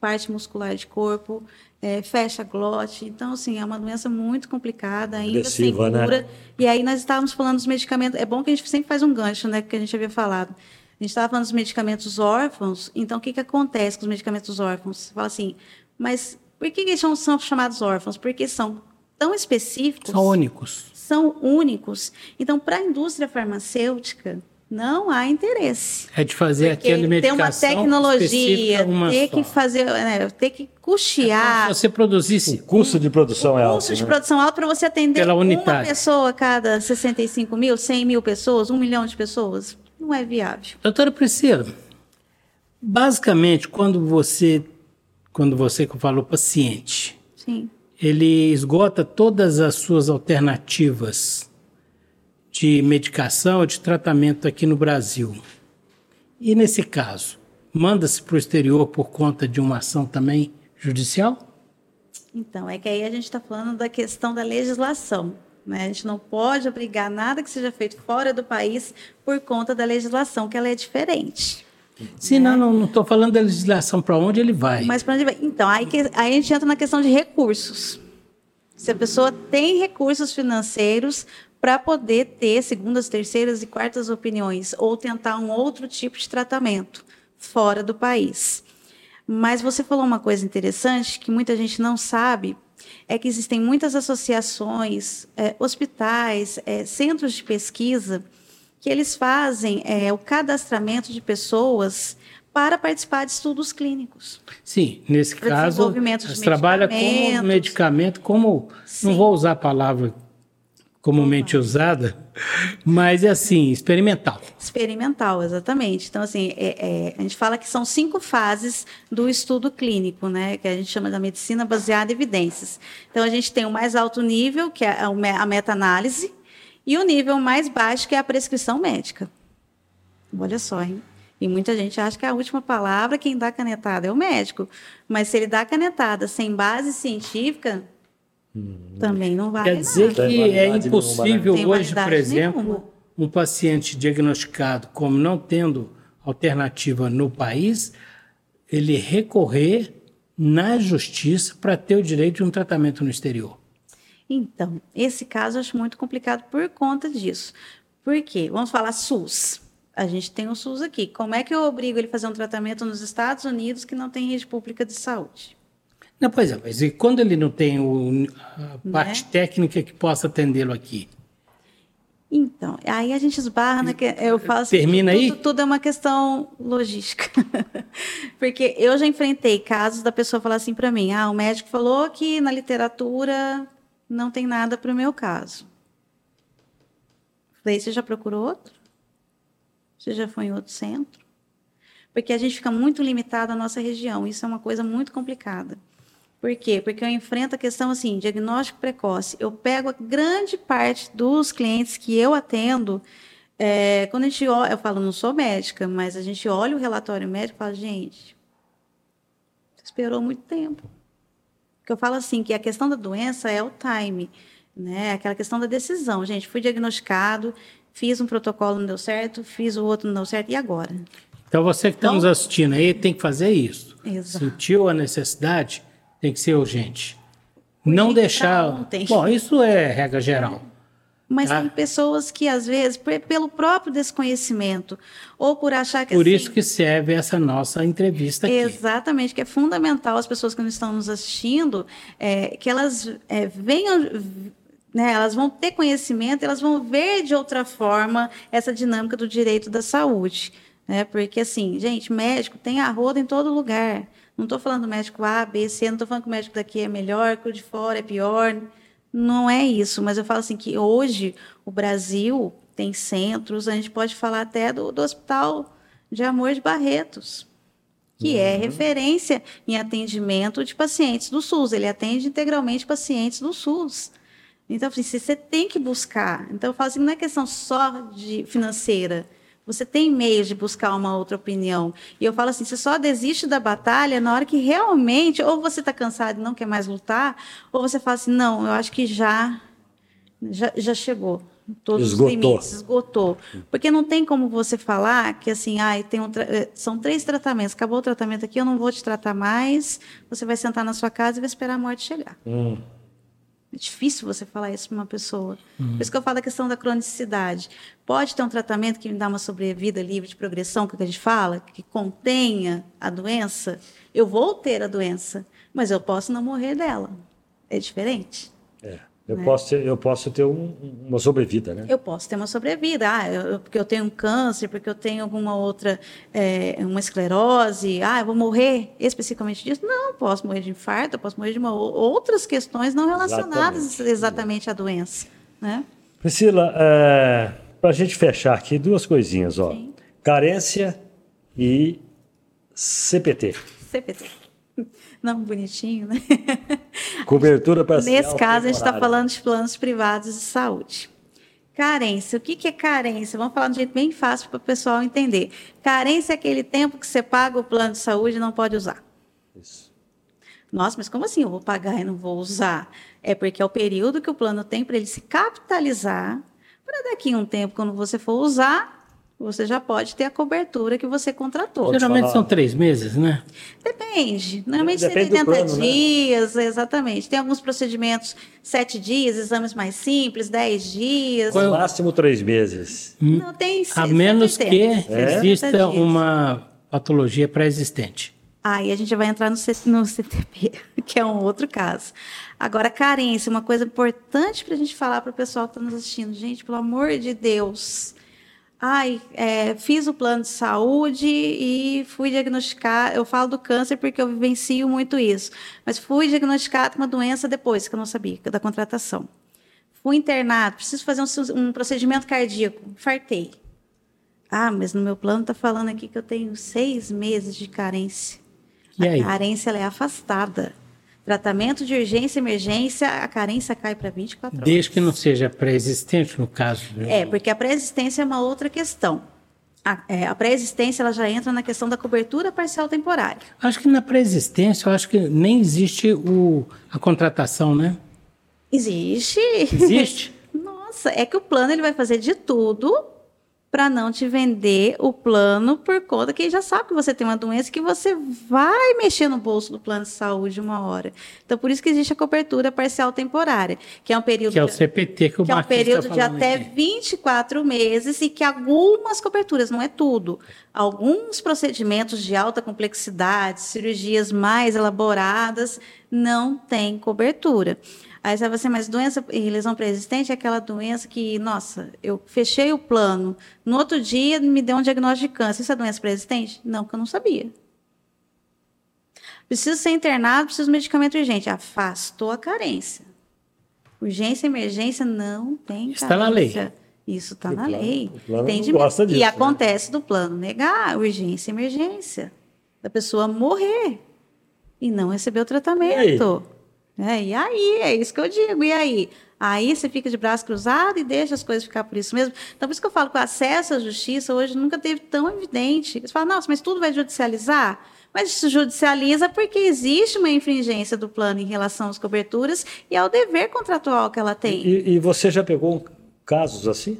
parte muscular de corpo, é, fecha a glote. Então, assim, é uma doença muito complicada, ainda sem Agressiva, né? cura. E aí nós estávamos falando dos medicamentos. É bom que a gente sempre faz um gancho, né? Que a gente havia falado. A gente estava falando dos medicamentos órfãos. Então, o que, que acontece com os medicamentos órfãos? Você fala assim, mas por que, que eles são, são chamados órfãos? Porque são tão específicos São únicos. são únicos. Então, para a indústria farmacêutica, não há interesse. É de fazer Porque aquele ter uma medicação tecnologia, uma ter só. que fazer, né, ter que custear. Se você produzisse O custo de produção é o alto. custo de né? produção alto para você atender Pela uma pessoa a cada 65 mil, 100 mil pessoas, um milhão de pessoas, não é viável. Doutora Priscila, basicamente, quando você, quando você falou paciente, Sim. ele esgota todas as suas alternativas de medicação, de tratamento aqui no Brasil. E nesse caso, manda-se para o exterior por conta de uma ação também judicial? Então, é que aí a gente está falando da questão da legislação. Né? A gente não pode obrigar nada que seja feito fora do país por conta da legislação, que ela é diferente. Sim, não, não estou falando da legislação para onde ele vai. Mas para onde vai? Então, aí, que, aí a gente entra na questão de recursos. Se a pessoa tem recursos financeiros para poder ter segundas, terceiras e quartas opiniões ou tentar um outro tipo de tratamento fora do país. Mas você falou uma coisa interessante que muita gente não sabe, é que existem muitas associações, eh, hospitais, eh, centros de pesquisa que eles fazem eh, o cadastramento de pessoas para participar de estudos clínicos. Sim, nesse caso, trabalha medicamentos. medicamento, como, não Sim. vou usar a palavra comumente usada, mas é assim, experimental. Experimental, exatamente. Então, assim, é, é, a gente fala que são cinco fases do estudo clínico, né? Que a gente chama da medicina baseada em evidências. Então, a gente tem o mais alto nível, que é a meta-análise, e o nível mais baixo, que é a prescrição médica. Olha só, hein? E muita gente acha que a última palavra, quem dá canetada é o médico. Mas se ele dá canetada sem base científica, também não vale Quer dizer nada. que é impossível Tem hoje, por exemplo, nenhuma. um paciente diagnosticado como não tendo alternativa no país, ele recorrer na justiça para ter o direito de um tratamento no exterior. Então, esse caso eu acho muito complicado por conta disso. Por quê? Vamos falar SUS. A gente tem o SUS aqui. Como é que eu obrigo ele a fazer um tratamento nos Estados Unidos que não tem rede pública de saúde? Não, pois é, mas e quando ele não tem o, a Né? parte técnica que possa atendê-lo aqui? Então, aí a gente esbarra na que eu falo assim, Termina tudo, aí? tudo é uma questão logística. Porque eu já enfrentei casos da pessoa falar assim para mim: "Ah, o médico falou que na literatura não tem nada para o meu caso". Falei: "Você já procurou outro? Você já foi em outro centro?" Porque a gente fica muito limitado à nossa região, isso é uma coisa muito complicada. Por quê? Porque eu enfrento a questão assim, diagnóstico precoce. Eu pego a grande parte dos clientes que eu atendo, é, quando a gente olha, eu falo, não sou médica, mas a gente olha o relatório médico e fala, gente, esperou muito tempo. Porque eu falo assim, que a questão da doença é o time, né? Aquela questão da decisão. Gente, fui diagnosticado, fiz um protocolo, não deu certo, fiz o outro, não deu certo, e agora? Então você que está Então- nos assistindo aí tem que fazer isso. Exato. Sentiu a necessidade, tem que ser urgente. Não Urgente deixar. ontem. Bom, isso é regra geral. Mas Tá. tem pessoas que, às vezes, pe- pelo próprio desconhecimento, ou por achar que Por assim, isso que serve essa nossa entrevista aqui. Exatamente, que é fundamental as pessoas que não estão nos assistindo, é, que elas é, venham, né, elas vão ter conhecimento, elas vão ver de outra forma essa dinâmica do direito da saúde. Né? Porque, assim, gente, médico tem arrodo em todo lugar. Não estou falando do médico A, B, C, não estou falando que o médico daqui é melhor, que o de fora é pior. Não é isso, mas eu falo assim que hoje o Brasil tem centros, a gente pode falar até do, do Hospital de Amor de Barretos, que é referência em atendimento de pacientes do SUS. Ele atende integralmente pacientes do SUS. Então, assim, você tem que buscar. Então, eu falo assim, não é questão só de financeira. Você tem meios de buscar uma outra opinião. E eu falo assim, você só desiste da batalha na hora que realmente, ou você está cansado e não quer mais lutar, ou você fala assim, não, eu acho que já, já, já chegou. Todos Esgotou. os limites, esgotou. Porque não tem como você falar que assim, ah, tem um eh, são três tratamentos, acabou o tratamento aqui, eu não vou te tratar mais, você vai sentar na sua casa e vai esperar a morte chegar. Hum. É difícil você falar isso para uma pessoa. Por isso que eu falo da questão da cronicidade. Pode ter um tratamento que me dá uma sobrevida livre de progressão, que a gente fala, que contenha a doença. Eu vou ter a doença, mas eu posso não morrer dela. É diferente? É. Eu, Né? posso ter, eu posso ter um- uma sobrevida, né? Eu posso ter uma sobrevida, ah, eu- porque eu tenho um câncer, porque eu tenho alguma outra, é, uma esclerose, ah, eu vou morrer especificamente disso. Não, posso morrer de infarto, eu posso morrer de uma, outras questões não relacionadas Exatamente. exatamente, à doença, né? Priscila, para a gente fechar aqui, duas coisinhas. Ó. Sim. Carência e CPT. CPT. Não, bonitinho, né? Cobertura parcial Nesse caso, a gente está falando de planos privados de saúde. Carência. O que, que é carência? Vamos falar de um jeito bem fácil para o pessoal entender. Carência é aquele tempo que você paga o plano de saúde e não pode usar. Isso. Nossa, mas como assim eu vou pagar e não vou usar? É porque é o período que o plano tem para ele se capitalizar, para daqui a um tempo, quando você for usar, você já pode ter a cobertura que você contratou. Pode Geralmente falar. são três meses, né? Depende. Normalmente Depende tem do 80 plano, né? dias, exatamente. Tem alguns procedimentos, sete dias, exames mais simples, 10 dias. Qual é o- Máximo três meses. Não tem A menos que 180, 60 exista uma patologia pré-existente. Aí a gente vai entrar no CTP, que é um outro caso. Agora, carência, uma coisa importante para a gente falar para o pessoal que está nos assistindo. Gente, pelo amor de Deus. Ai, é, fiz o plano de saúde e fui diagnosticar. Eu falo do câncer porque eu vivencio muito isso. Mas fui diagnosticada com uma doença depois, que eu não sabia, da contratação. Fui internado, preciso fazer um, um procedimento cardíaco, fartei. Ah, mas no meu plano está falando aqui que eu tenho seis meses de carência. E a aí? carência é afastada. Tratamento de urgência e emergência, a carência cai para 24 horas. Desde que não seja pré-existente, no caso. É, porque a pré-existência é uma outra questão. A, é, a pré-existência ela já entra na questão da cobertura parcial temporária. Acho que na pré-existência, eu acho que nem existe o, a contratação, né? Existe. Existe? Nossa, é que o plano ele vai fazer de tudo para não te vender o plano por conta que ele já sabe que você tem uma doença que você vai mexer no bolso do plano de saúde uma hora. Então, por isso que existe a cobertura parcial temporária, que é um período que é o de- CPT que o que é um Marquinhos período está de até aqui. 24 meses e que algumas coberturas, não é tudo, alguns procedimentos de alta complexidade, cirurgias mais elaboradas, não têm cobertura. Aí você vai assim, mas doença e lesão pré-existente é aquela doença que, nossa, eu fechei o plano, no outro dia me deu um diagnóstico de câncer. Isso é doença pré-existente? Não, porque eu não sabia. Preciso ser internado, preciso de medicamento urgente. Afastou a carência. Urgência e emergência não tem Está na lei. carência. Isso está na plano- lei. Tem de- disso, e né? acontece do plano negar urgência e emergência. Da pessoa morrer e não receber o tratamento. É, e aí? É isso que eu digo. E aí? Aí você fica de braço cruzado e deixa as coisas ficar por isso mesmo. Então, por isso que eu falo que o acesso à justiça hoje nunca teve tão evidente. Você fala, nossa, mas tudo vai judicializar? Mas isso judicializa porque existe uma infringência do plano em relação às coberturas e ao dever contratual que ela tem. E, e você já pegou casos assim?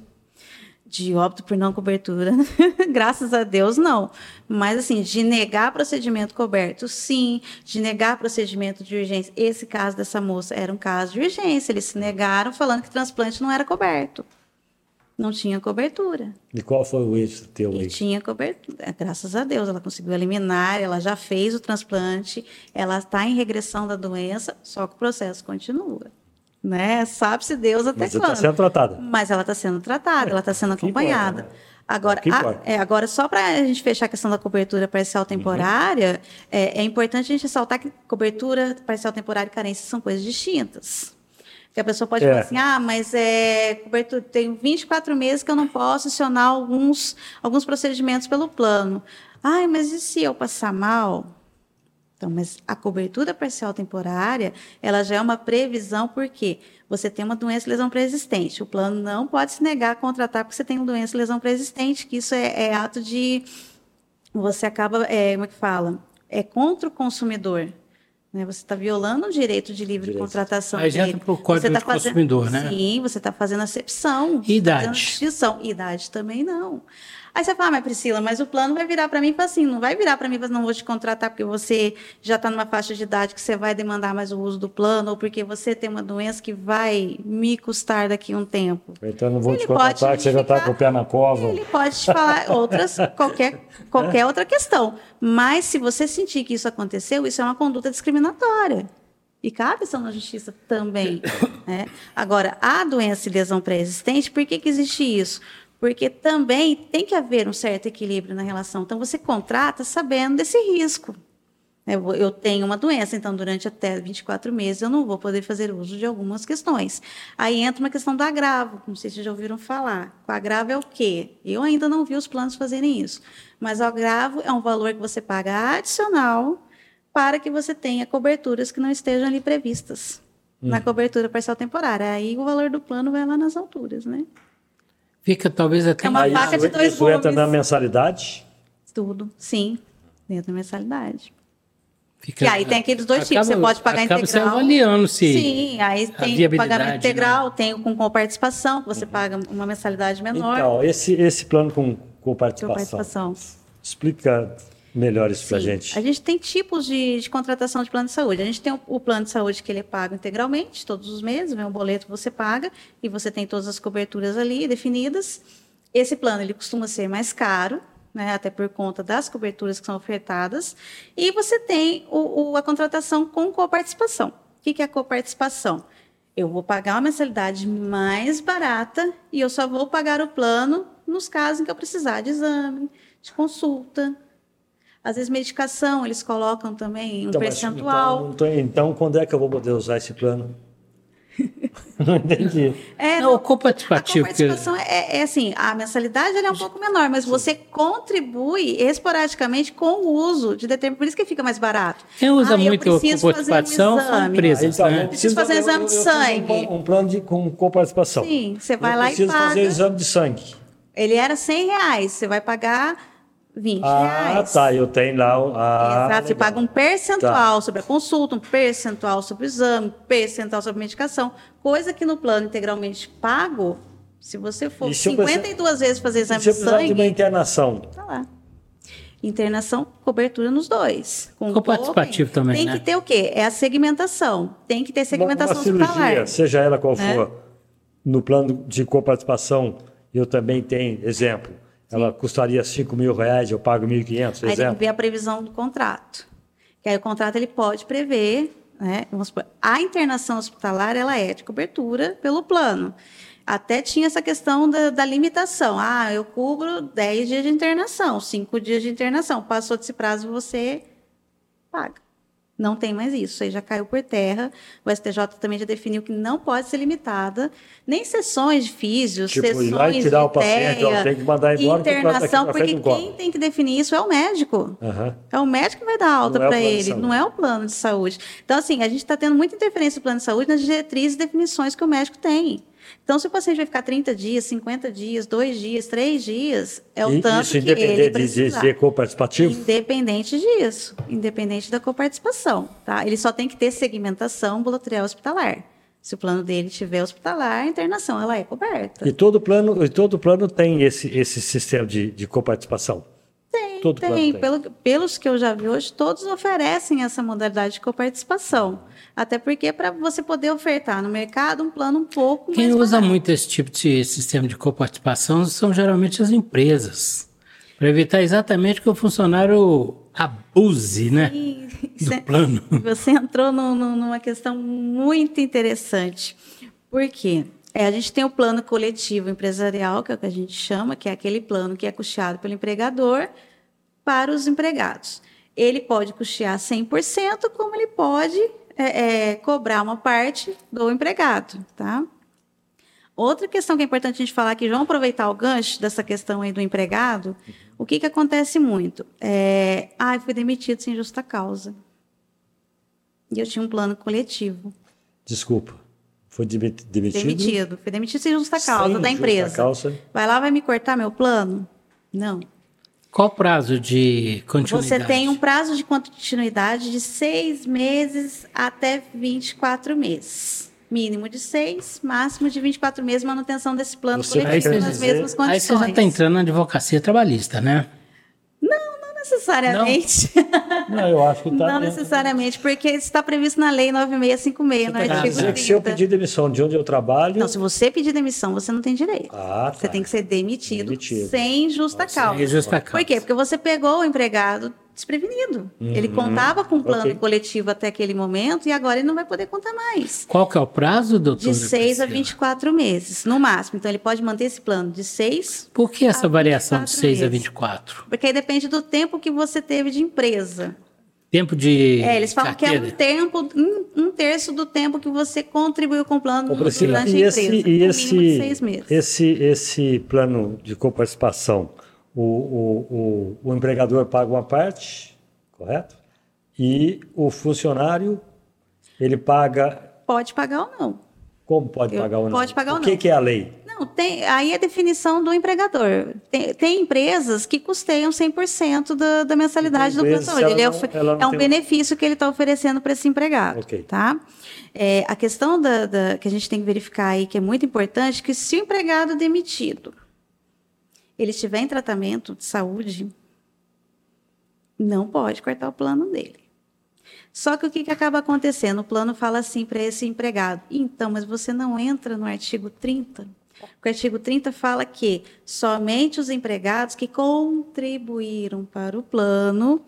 De óbito por não cobertura, graças a Deus, não. Mas, assim, de negar procedimento coberto, sim. De negar procedimento de urgência. Esse caso dessa moça era um caso de urgência. Eles se negaram falando que transplante não era coberto. Não tinha cobertura. E qual foi o êxito teu E aí? tinha cobertura. É, Graças a Deus, ela conseguiu eliminar, ela já fez o transplante, ela está em regressão da doença, só que o processo continua. Né? Sabe-se Deus até Mas quando. está sendo tratada. Mas ela está sendo tratada, ela está sendo importa, acompanhada. né? Agora, O que a- importa. é, agora, só para a gente fechar a questão da cobertura parcial temporária, é, é importante a gente ressaltar que cobertura parcial temporária e carência são coisas distintas. Porque a pessoa pode É. falar assim, ah, mas é, cobertura, tenho 24 meses que eu não posso acionar alguns, alguns procedimentos pelo plano. Ai, mas e se eu passar mal? Então, mas a cobertura parcial temporária, ela já é uma previsão, porque você tem uma doença e lesão pré-existente. O plano não pode se negar a contratar porque você tem uma doença e lesão pré-existente, que isso é, é ato de. Você acaba, é, como é que fala? É contra o consumidor. Né? Você está violando o direito de livre Direito. contratação. Aí já entra pro Código tá do Consumidor, né? Sim, você está fazendo acepção. E idade? Fazendo distinção. Idade também não. Aí você fala, ah, mas Priscila, mas o plano vai virar para mim e fala assim, não vai virar para mim, mas não vou te contratar porque você já está numa faixa de idade que você vai demandar mais o uso do plano ou porque você tem uma doença que vai me custar daqui a um tempo. Então eu não vou Ele te contratar, que você já está com o pé na cova. Ele pode te falar outras, qualquer, qualquer outra questão. Mas se você sentir que isso aconteceu, isso é uma conduta discriminatória. E cabe ação na justiça também. né? Agora, a doença e lesão pré-existente, por que, que existe isso? Porque também tem que haver um certo equilíbrio na relação. Então, você contrata sabendo desse risco. Eu vou- Eu tenho uma doença, então durante até 24 meses eu não vou poder fazer uso de algumas questões. Aí entra uma questão do agravo, não sei se vocês já ouviram falar. O agravo é o quê? Eu ainda não vi os planos fazerem isso. Mas o agravo é um valor que você paga adicional para que você tenha coberturas que não estejam ali previstas na cobertura parcial temporária. Aí o valor do plano vai lá nas alturas, né? Fica talvez até É uma Aí faca isso, de dois isso entra gumes. na mensalidade? Tudo, sim, dentro da mensalidade. Fica- E aí tem aqueles dois tipos, você pode pagar acaba integral. Você avaliando se Sim, aí tem o pagamento integral, né? tem o com coparticipação, que você paga uma mensalidade menor. Então, esse, esse plano com, com com participação. participação. Explica melhor isso pra Sim. gente. A gente tem tipos de, de contratação de plano de saúde. A gente tem o, o plano de saúde que ele é pago integralmente, todos os meses, vem um boleto que você paga e você tem todas as coberturas ali definidas. Esse plano ele costuma ser mais caro, né, até por conta das coberturas que são ofertadas. E você tem o, o- a contratação com coparticipação. O que, que é a coparticipação? Eu vou pagar uma mensalidade mais barata e eu só vou pagar o plano nos casos em que eu precisar de exame, de consulta, às vezes, medicação, eles colocam também um Então, mas, percentual. então, então, então, quando é que eu vou poder usar esse plano? Não entendi. É, Não, o a coparticipativo. que- coparticipação é, é assim, a mensalidade ela é um pouco menor, mas você contribui esporadicamente com o uso de determinado, por isso que fica mais barato. Quem usa Ah, eu muito a preciso fazer um coparticipação são exame. empresas, Então, né? eu Preciso fazer eu- exame eu- de eu um sangue. plano- Um plano de, com coparticipação. Sim, você vai eu lá e preciso paga. fazer exame de sangue. Ele era 100 reais, você vai pagar 20 Ah, reais. tá. Eu tenho lá. o- Ah, Exato, você paga um percentual sobre a consulta, um percentual sobre o exame, um percentual sobre a medicação, coisa que no plano integralmente pago, se você for E se eu precisar- 52 vezes fazer E exame se eu de precisar de uma internação? tá lá. Internação, cobertura nos dois. Com Coparticipativo doping, também, Tem né? que ter o quê? É a segmentação. Tem que ter Uma, segmentação uma cirurgia, hospitalar. seja ela qual né? for, no plano de coparticipação, eu também tenho, exemplo, ela custaria 5 mil reais, eu pago 1.500, Aí tem que ver a previsão do contrato. Que aí o contrato ele pode prever, né? Supor, a internação hospitalar ela é de cobertura pelo plano. Até tinha essa questão da, da limitação. Ah, eu cubro 10 dias de internação, 5 dias de internação. Passou desse prazo, você paga. Não tem mais isso, isso aí já caiu por terra. O STJ também já definiu que não pode ser limitada, nem sessões de físios, Tipo, ir sessões lá e tirar de o paciente, ó, tem que mandar embora, internação, frente porque quem tem que definir isso é o médico. Aham. É o médico que vai dar alta é para de ele, não é o plano de saúde. Então, assim, a gente está tendo muita interferência no plano de saúde nas diretrizes e definições que o médico tem. Então, se o paciente vai ficar 30 dias, 50 dias, 2 dias, 3 dias, é o E tanto isso que ele independente de, ser coparticipativo? Independente disso, independente da coparticipação, tá? Ele só tem que ter segmentação ambulatorial hospitalar. Se o plano dele tiver hospitalar, a internação ela é coberta. E todo plano, e todo plano tem esse, esse sistema de, de coparticipação? Tem, Todo plano tem. tem. Pelo, pelos que eu já vi hoje, todos oferecem essa modalidade de coparticipação. Até porque é para você poder ofertar no mercado um plano um pouco Quem usa barato. muito esse tipo de sistema de coparticipação são geralmente as empresas. Para evitar exatamente que o funcionário abuse, né? E Do plano. Você entrou no- no- numa questão muito interessante. Por quê? É, a gente tem o plano coletivo empresarial, que é o que a gente chama, que é aquele plano que é custeado pelo empregador para os empregados. Ele pode custear 100%, como ele pode é, é, cobrar uma parte do empregado, tá? Outra questão que é importante a gente falar aqui, vamos aproveitar o gancho dessa questão aí do empregado. O que, que acontece muito? É, ah, eu fui demitido sem justa causa. E eu tinha um plano coletivo. Desculpa. Foi demiti- demitido? Demitido. Fui demitido sem justa Sem causa da justa empresa. causa. Vai lá, vai me cortar meu plano? Não. Qual o prazo de continuidade? Você tem um prazo de continuidade de seis meses até 24 meses. Mínimo de seis, máximo de 24 meses, manutenção desse plano Você coletivo nas dizer- mesmas Aí condições. você já está entrando na advocacia trabalhista, né? Não necessariamente. Não, eu acho que está. Não necessariamente, porque isso está previsto na Lei 9656, no Quer artigo dizer que se eu 30. pedir demissão de onde eu trabalho. Não, se você pedir demissão, você não tem direito. Ah, tá. Você tem que ser demitido, Demitido. sem justa causa. Sem justa causa. Por quê? Porque você pegou o empregado desprevenido. Ele contava com um plano Ok. coletivo até aquele momento e agora ele não vai poder contar mais. Qual que é o prazo, doutor? De 6 a Priscila? 24 meses, no máximo. Então, ele pode manter esse plano de 6, Por que essa a variação de 24 6 a meses. 24? porque aí depende do tempo que você teve de empresa. Tempo de É, eles falam que é um carteira. tempo, um, um terço do tempo que você contribuiu com o plano Ô, Priscila, durante e a esse, empresa. e esse, mínimo de seis meses. esse, esse plano de coparticipação, o, o, o, o empregador paga uma parte, correto? E o funcionário, ele paga. Pode pagar ou não. Como pode Eu- pagar ou não? pode pagar o ou que não. que é a lei? Não, tem, aí é definição do empregador. Tem, tem empresas que custeiam 100% da, da mensalidade do ela Ele é não- não é um tem um- benefício que ele está oferecendo para esse empregado. Ok. Tá? É, a questão da, da- que a gente tem que verificar aí, que é muito importante, que se o empregado demitido ele estiver em tratamento de saúde, não pode cortar o plano dele. Só que o que, que acaba acontecendo? O plano fala assim para esse empregado: então, mas você não entra no artigo 30? Porque o artigo 30 fala que somente os empregados que contribuíram para o plano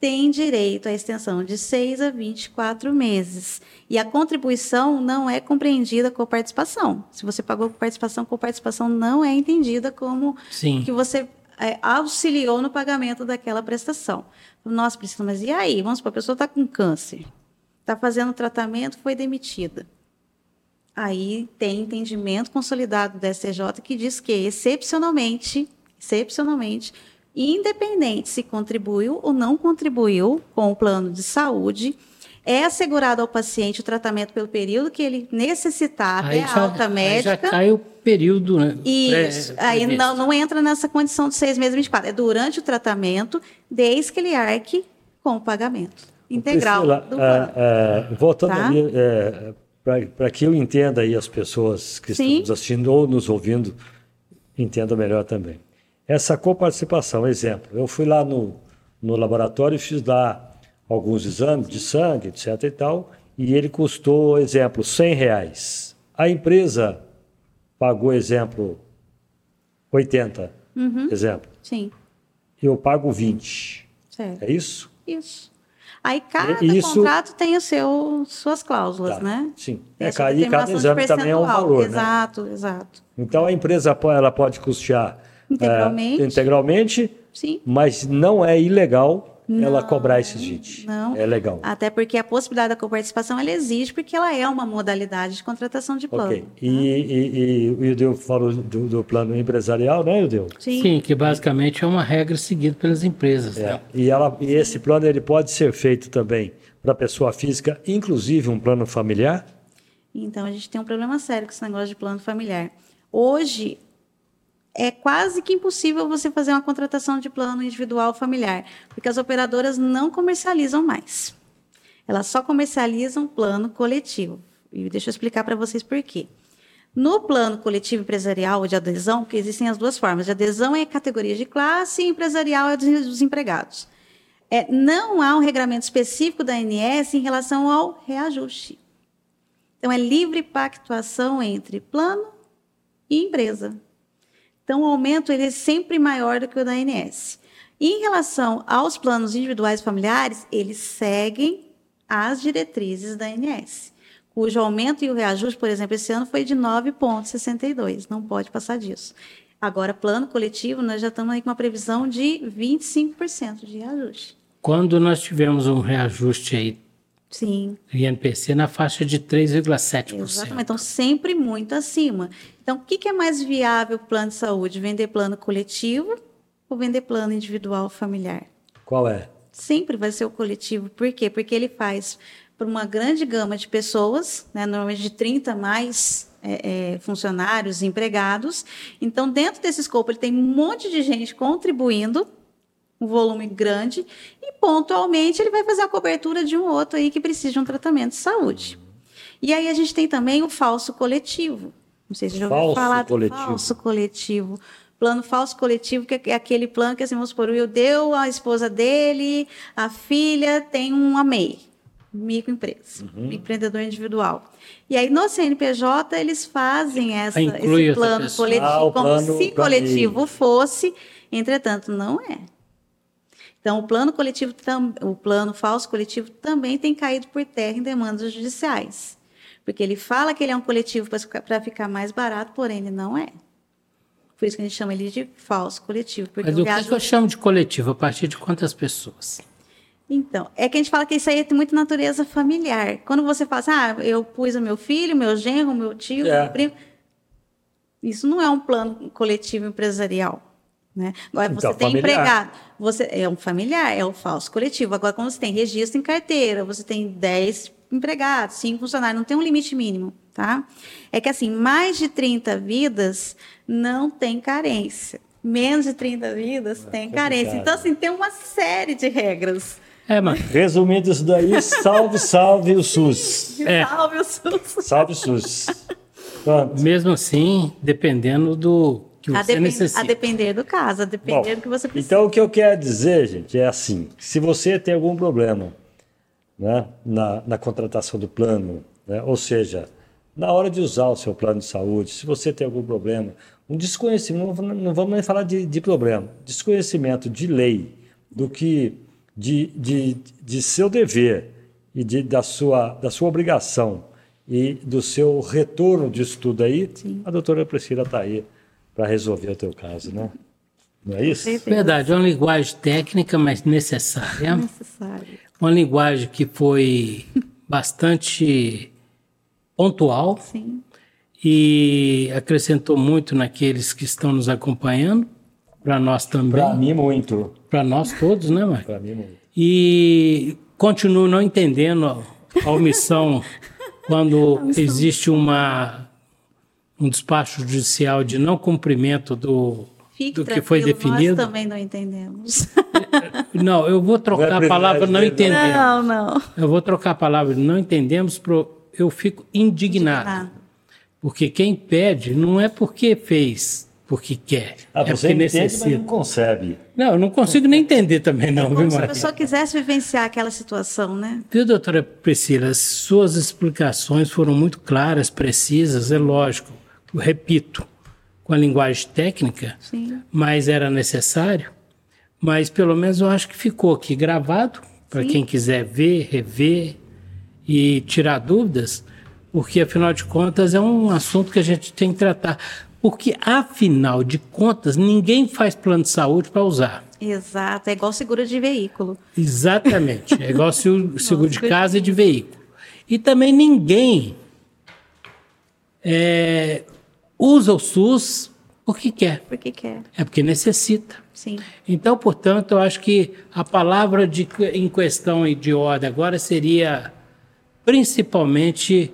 têm direito à extensão de 6 a 24 meses. E a contribuição não é compreendida com participação. Se você pagou com participação, com participação não é entendida como Sim. que você é, auxiliou no pagamento daquela prestação. Nossa, Priscila, mas e aí? Vamos supor, a pessoa está com câncer, está fazendo tratamento, foi demitida. aí tem entendimento consolidado do STJ que diz que, excepcionalmente, excepcionalmente, independente se contribuiu ou não contribuiu com o plano de saúde, é assegurado ao paciente o tratamento pelo período que ele necessitar até a alta médica. Aí já cai o período, né? Isso. Aí não, não entra nessa condição de seis meses e 24. É durante o tratamento, desde que ele arque com o pagamento integral Priscila, do plano. É, é, voltando tá? ali, é, para que eu entenda aí as pessoas que Sim. estão nos assistindo ou nos ouvindo, entendam melhor também. Essa coparticipação, exemplo, eu fui lá no, no laboratório e fiz lá alguns exames de sangue, etc e tal, e ele custou, exemplo, 100 reais. A empresa pagou, exemplo, 80, uhum. exemplo. Sim. Eu pago 20. Certo. É isso? Isso. Aí cada isso... contrato tem o seu, suas cláusulas, tá. né? Sim. É, aí cada exame também é um valor, Exato, né? exato. Então a empresa ela pode custear integralmente, é, integralmente Sim. mas não é ilegal não, ela cobrar esses 20. Não. É legal. Até porque a possibilidade da coparticipação ela existe porque ela é uma modalidade de contratação de plano. Ok. E, e, e o Ildeu falou do, do, plano empresarial, né, Ildeu? Sim. Sim, que basicamente é uma regra seguida pelas empresas. É. Né? E, ela, e esse plano ele pode ser feito também para pessoa física, inclusive um plano familiar? Então, a gente tem um problema sério com esse negócio de plano familiar. Hoje, é quase que impossível você fazer uma contratação de plano individual familiar, porque as operadoras não comercializam mais. Elas só comercializam plano coletivo. E deixa eu explicar para vocês por quê. No plano coletivo empresarial de adesão, que existem as duas formas, de adesão é categoria de classe e empresarial é dos empregados. É, não há um regramento específico da ANS em relação ao reajuste. Então, é livre pactuação entre plano e empresa. Então, o aumento ele é sempre maior do que o da ANS. Em relação aos planos individuais familiares, eles seguem as diretrizes da ANS, cujo aumento e o reajuste, por exemplo, esse ano foi de 9,62, não pode passar disso. Agora, plano coletivo, nós já estamos aí com uma previsão de 25% de reajuste. Quando nós tivemos um reajuste aí Sim. INPC na faixa de 3,7%. Exatamente, então sempre muito acima. Então, o que, é mais viável para o plano de saúde? Vender plano coletivo ou vender plano individual familiar? Qual é? Sempre vai ser o coletivo. Por quê? Porque ele faz para uma grande gama de pessoas, né, normalmente de 30 mais é, é, funcionários, empregados. Então, dentro desse escopo, ele tem um monte de gente contribuindo um volume grande e pontualmente ele vai fazer a cobertura de um outro aí que precisa de um tratamento de saúde. E aí a gente tem também o falso coletivo. Não sei se já ouviu falar do coletivo. falso coletivo. Plano falso coletivo, que é aquele plano que, assim, vamos supor, o Will deu a esposa dele, a filha tem um MEI, microempresa, uhum. empreendedor individual. E aí, no CNPJ, eles fazem essa, esse plano coletivo, ah, como plano se coletivo fosse, entretanto, não é. Então, o plano coletivo, o plano falso coletivo também tem caído por terra em demandas judiciais. Porque ele fala que ele é um coletivo para ficar mais barato, porém ele não é. Por isso que a gente chama ele de falso coletivo. Mas o que, que eu chamo de coletivo? A partir de quantas pessoas? Então, é que a gente fala que isso aí tem muita natureza familiar. Quando você fala assim, ah, eu pus o meu filho, meu genro, meu tio, é. meu primo. Isso não é um plano coletivo empresarial. Né? Agora, então, você tem familiar. empregado, você é um familiar, é o falso coletivo. Agora, quando você tem registro em carteira, você tem 10 empregados, 5 funcionários, não tem um limite mínimo, tá? É que, assim, mais de 30 vidas não tem carência. Menos de 30 vidas é, tem carência. Então, assim, tem uma série de regras. É, mano. Resumindo isso daí, salve, salve o SUS. É. Salve o SUS. Salve o SUS. Pronto. Mesmo assim, dependendo do que a você depend, necessita. A depender do caso, a depender Bom, do que você precisa. Então, o que eu quero dizer, gente, é assim: se você tem algum problema né, na, na contratação do plano, né, ou seja, na hora de usar o seu plano de saúde, se você tem algum problema, um desconhecimento, não vamos nem falar de, de problema, desconhecimento de lei, do que de, de, de seu dever e de, da, sua, da sua obrigação e do seu retorno de estudo aí, Sim. a doutora Priscila está aí para resolver o teu caso, né? Não é isso? Verdade, é uma linguagem técnica, mas necessária. Necessária. Uma linguagem que foi bastante pontual. Sim. e acrescentou muito naqueles que estão nos acompanhando, para nós também. Para mim, muito. Para nós todos, né, Marcos? Para mim, muito. E continuo não entendendo a omissão quando existe uma, um despacho judicial de não cumprimento do, Fique do que foi definido. Nós também não entendemos. Não, eu vou trocar Não é a palavra não dele, entendemos. Não, não. Eu vou trocar a palavra não entendemos, pro, eu fico indignado. Indignado. Porque quem pede não é porque fez, porque quer. Ah, é você porque entende, mas necessita. não concebe. Não, eu não consigo nem entender também, não, viu, Como se a Marquinhos? pessoa quisesse vivenciar aquela situação, né? Viu, doutora Priscila, suas explicações foram muito claras, precisas, é lógico. Eu repito, com a linguagem técnica, Sim. mas era necessário. Mas pelo menos eu acho que ficou aqui gravado para quem quiser ver, rever e tirar dúvidas, porque afinal de contas é um assunto que a gente tem que tratar. Porque afinal de contas ninguém faz plano de saúde para usar. Exato. É igual seguro de veículo. Exatamente. É igual se o seguro de seguro casa e de veículo. E também ninguém é, usa o SUS porque quer. Porque quer. É porque necessita. Sim. Então, portanto, eu acho que a palavra de, em questão e de ordem agora seria principalmente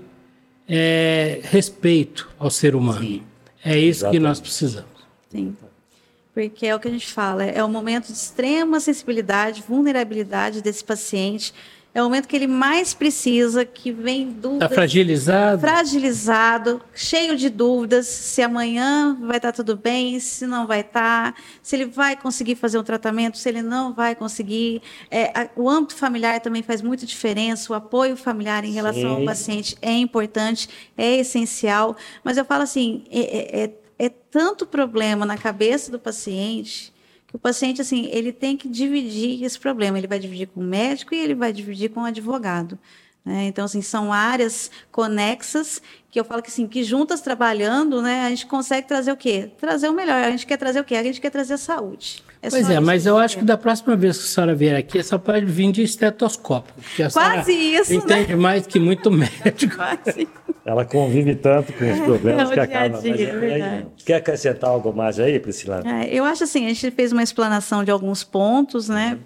é, respeito ao ser humano. É isso que Exatamente. nós precisamos. Sim. Porque é o que a gente fala, é o momento de extrema sensibilidade, vulnerabilidade desse paciente. É o momento que ele mais precisa, que vem Está dúvidas, fragilizado? fragilizado, cheio de dúvidas, se amanhã vai estar tudo bem, se não vai estar, se ele vai conseguir fazer um tratamento, se ele não vai conseguir. É, a- o âmbito familiar também faz muita diferença, o apoio familiar em relação ao Sim. paciente é importante, é essencial. Mas eu falo assim, é, é- é tanto problema na cabeça do paciente o paciente assim ele tem que dividir esse problema. Ele vai dividir com o médico e ele vai dividir com o advogado. né? Então assim são áreas conexas que eu falo que assim que juntas trabalhando, né, a gente consegue trazer o quê? Trazer o melhor. A gente quer trazer o quê? A gente quer trazer a saúde. Pois só é, mas eu acho que da próxima vez que a senhora vier aqui, só pode vir de estetoscópio. porque a Quase isso, né? Entende mais que muito médico. Quase. Ela convive tanto com os problemas É que acaba. dia, mas é verdade. quer acrescentar algo mais aí, Priscila? É, eu acho assim, a gente fez uma explanação de alguns pontos, né?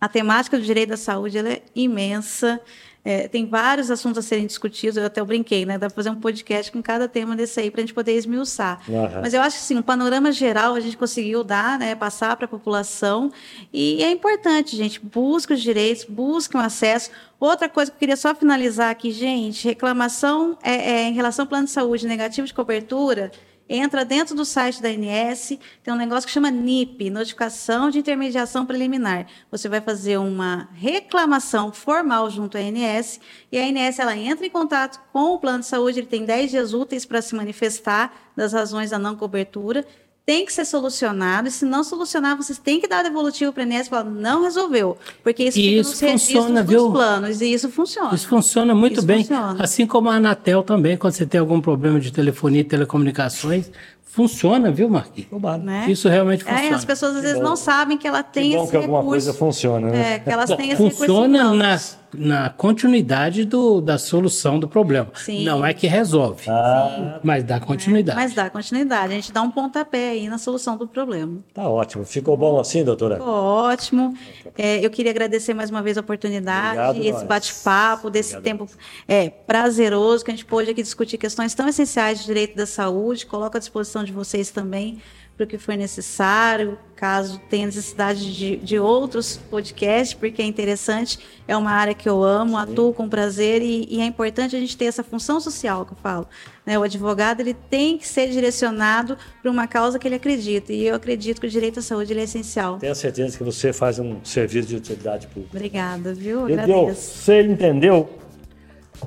A temática do direito da saúde ela é imensa. É, tem vários assuntos a serem discutidos, eu até brinquei, né? Dá para fazer um podcast com cada tema desse aí para a gente poder esmiuçar. Aham. Mas eu acho que assim, um panorama geral a gente conseguiu dar, né? Passar para a população. E é importante, gente, busque os direitos, busque o acesso. Outra coisa que eu queria só finalizar aqui, gente, reclamação é, é, em relação ao plano de saúde negativo de cobertura, entra dentro do site da ANS, tem um negócio que chama NIP, Notificação de Intermediação Preliminar. Você vai fazer uma reclamação formal junto à ANS e a ANS ela entra em contato com o plano de saúde, ele tem 10 dias úteis para se manifestar das razões da não cobertura. Tem que ser solucionado, e se não solucionar, vocês têm que dar devolutivo para a ANS e falar, não resolveu, porque isso E fica isso nos funciona, dos viu? planos, e isso funciona. Isso funciona muito Isso bem. funciona. Assim como a Anatel também, quando você tem algum problema de telefonia e telecomunicações, funciona, viu, Marquinhos? né? Isso realmente É, funciona. as pessoas às vezes bom. não sabem que ela tem Que bom esse que alguma recurso. coisa funciona, né? É, que elas têm esse Funciona recurso. na, na continuidade do, da solução do problema. Sim. Não é que resolve, Ah, mas dá continuidade. Mas dá continuidade, a gente dá um pontapé aí na solução do problema. tá ótimo. Ficou bom assim, doutora? Ficou ótimo. É, eu queria agradecer mais uma vez a oportunidade, Obrigado, esse bate-papo, desse tempo é, prazeroso que a gente pôde aqui discutir questões tão essenciais de direito da saúde. Coloco à disposição de vocês também para o que for necessário, caso tenha necessidade de, de outros podcasts, porque é interessante, é uma área que eu amo, atuo com prazer e, e é importante a gente ter essa função social que eu falo. né? O advogado ele tem que ser direcionado para uma causa que ele acredita e eu acredito que o direito à saúde ele é essencial. Tenho certeza que você faz um serviço de utilidade pública. Obrigada, viu? Entendeu? Agradeço. Você entendeu?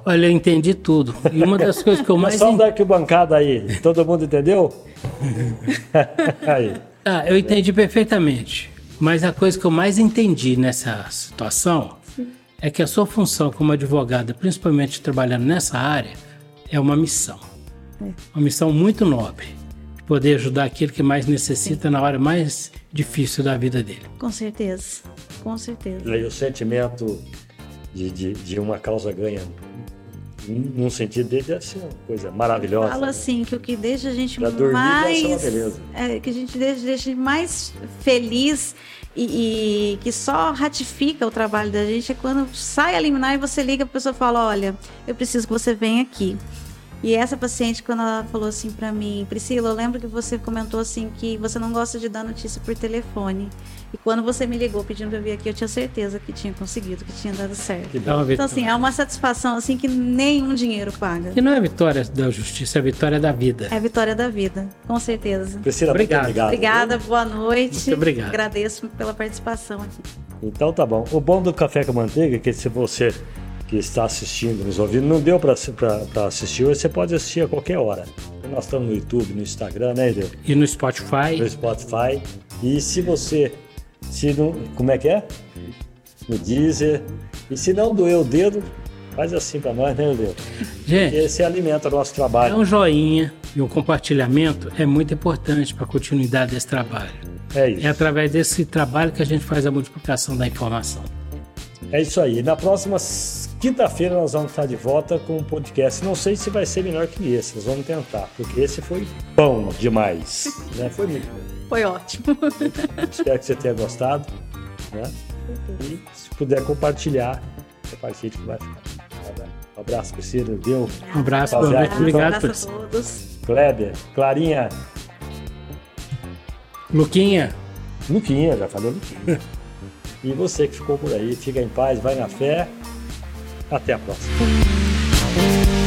Olha, eu entendi tudo. E uma das coisas que eu mais Só da bancada aí. Todo mundo entendeu? aí. Ah, eu entendi perfeitamente. Mas a coisa que eu mais entendi nessa situação é que a sua função como advogada, principalmente trabalhando nessa área, é uma missão. Uma missão muito nobre. De poder ajudar aquele que mais necessita na hora mais difícil da vida dele. Com certeza, com certeza. E aí o sentimento de, de, de uma causa ganha num sentido dele deve ser uma coisa maravilhosa. Fala né? assim que o que deixa a gente dormir uma mais é, que a gente deixa, deixa mais feliz e, e que só ratifica o trabalho da gente é quando sai a liminar e você liga a pessoa e fala, olha, eu preciso que você venha aqui. E essa paciente, quando ela falou assim pra mim, Priscila, eu lembro que você comentou assim que você não gosta de dar notícia por telefone. E quando você me ligou pedindo pra eu vir aqui, eu tinha certeza que tinha conseguido, que tinha dado certo. Que É uma Então, assim, é uma satisfação assim que nenhum dinheiro paga. Que não é vitória da justiça, é vitória da vida. É a vitória da vida, com certeza. Priscila, Obrigado. muito obrigado. Obrigada, boa noite. Muito obrigado. Agradeço pela participação aqui. Então tá bom. O bom do Café com Manteiga é que se você que está assistindo, nos ouvindo, não deu para assistir hoje, você pode assistir a qualquer hora. Nós estamos no YouTube, no Instagram, né, Edeu? E no Spotify, No Spotify. E se você. Se não, como é que é? No Deezer. E se não doer o dedo, faz assim para nós, né, Edeu? gente, Esse alimenta o nosso é trabalho. um joinha e um compartilhamento é muito importante para a continuidade desse trabalho. É isso. É através desse trabalho que a gente faz a multiplicação da informação. É isso aí. Na próxima quinta-feira nós vamos estar de volta com um podcast. Não sei se vai ser melhor que esse, nós vamos tentar, porque esse foi bom demais. né? Foi muito bom. Foi ótimo. Espero que você tenha gostado. Né? E se puder compartilhar, compartilhe que vai ficar. Bem? Um abraço, Priscila. Deu. Um abraço, noite, então- obrigado Um abraço a todos. Kleber, Clarinha, Luquinha. Luquinha, já falei Luquinha. E você que ficou por aí, fica em paz, vai na fé. Até a próxima.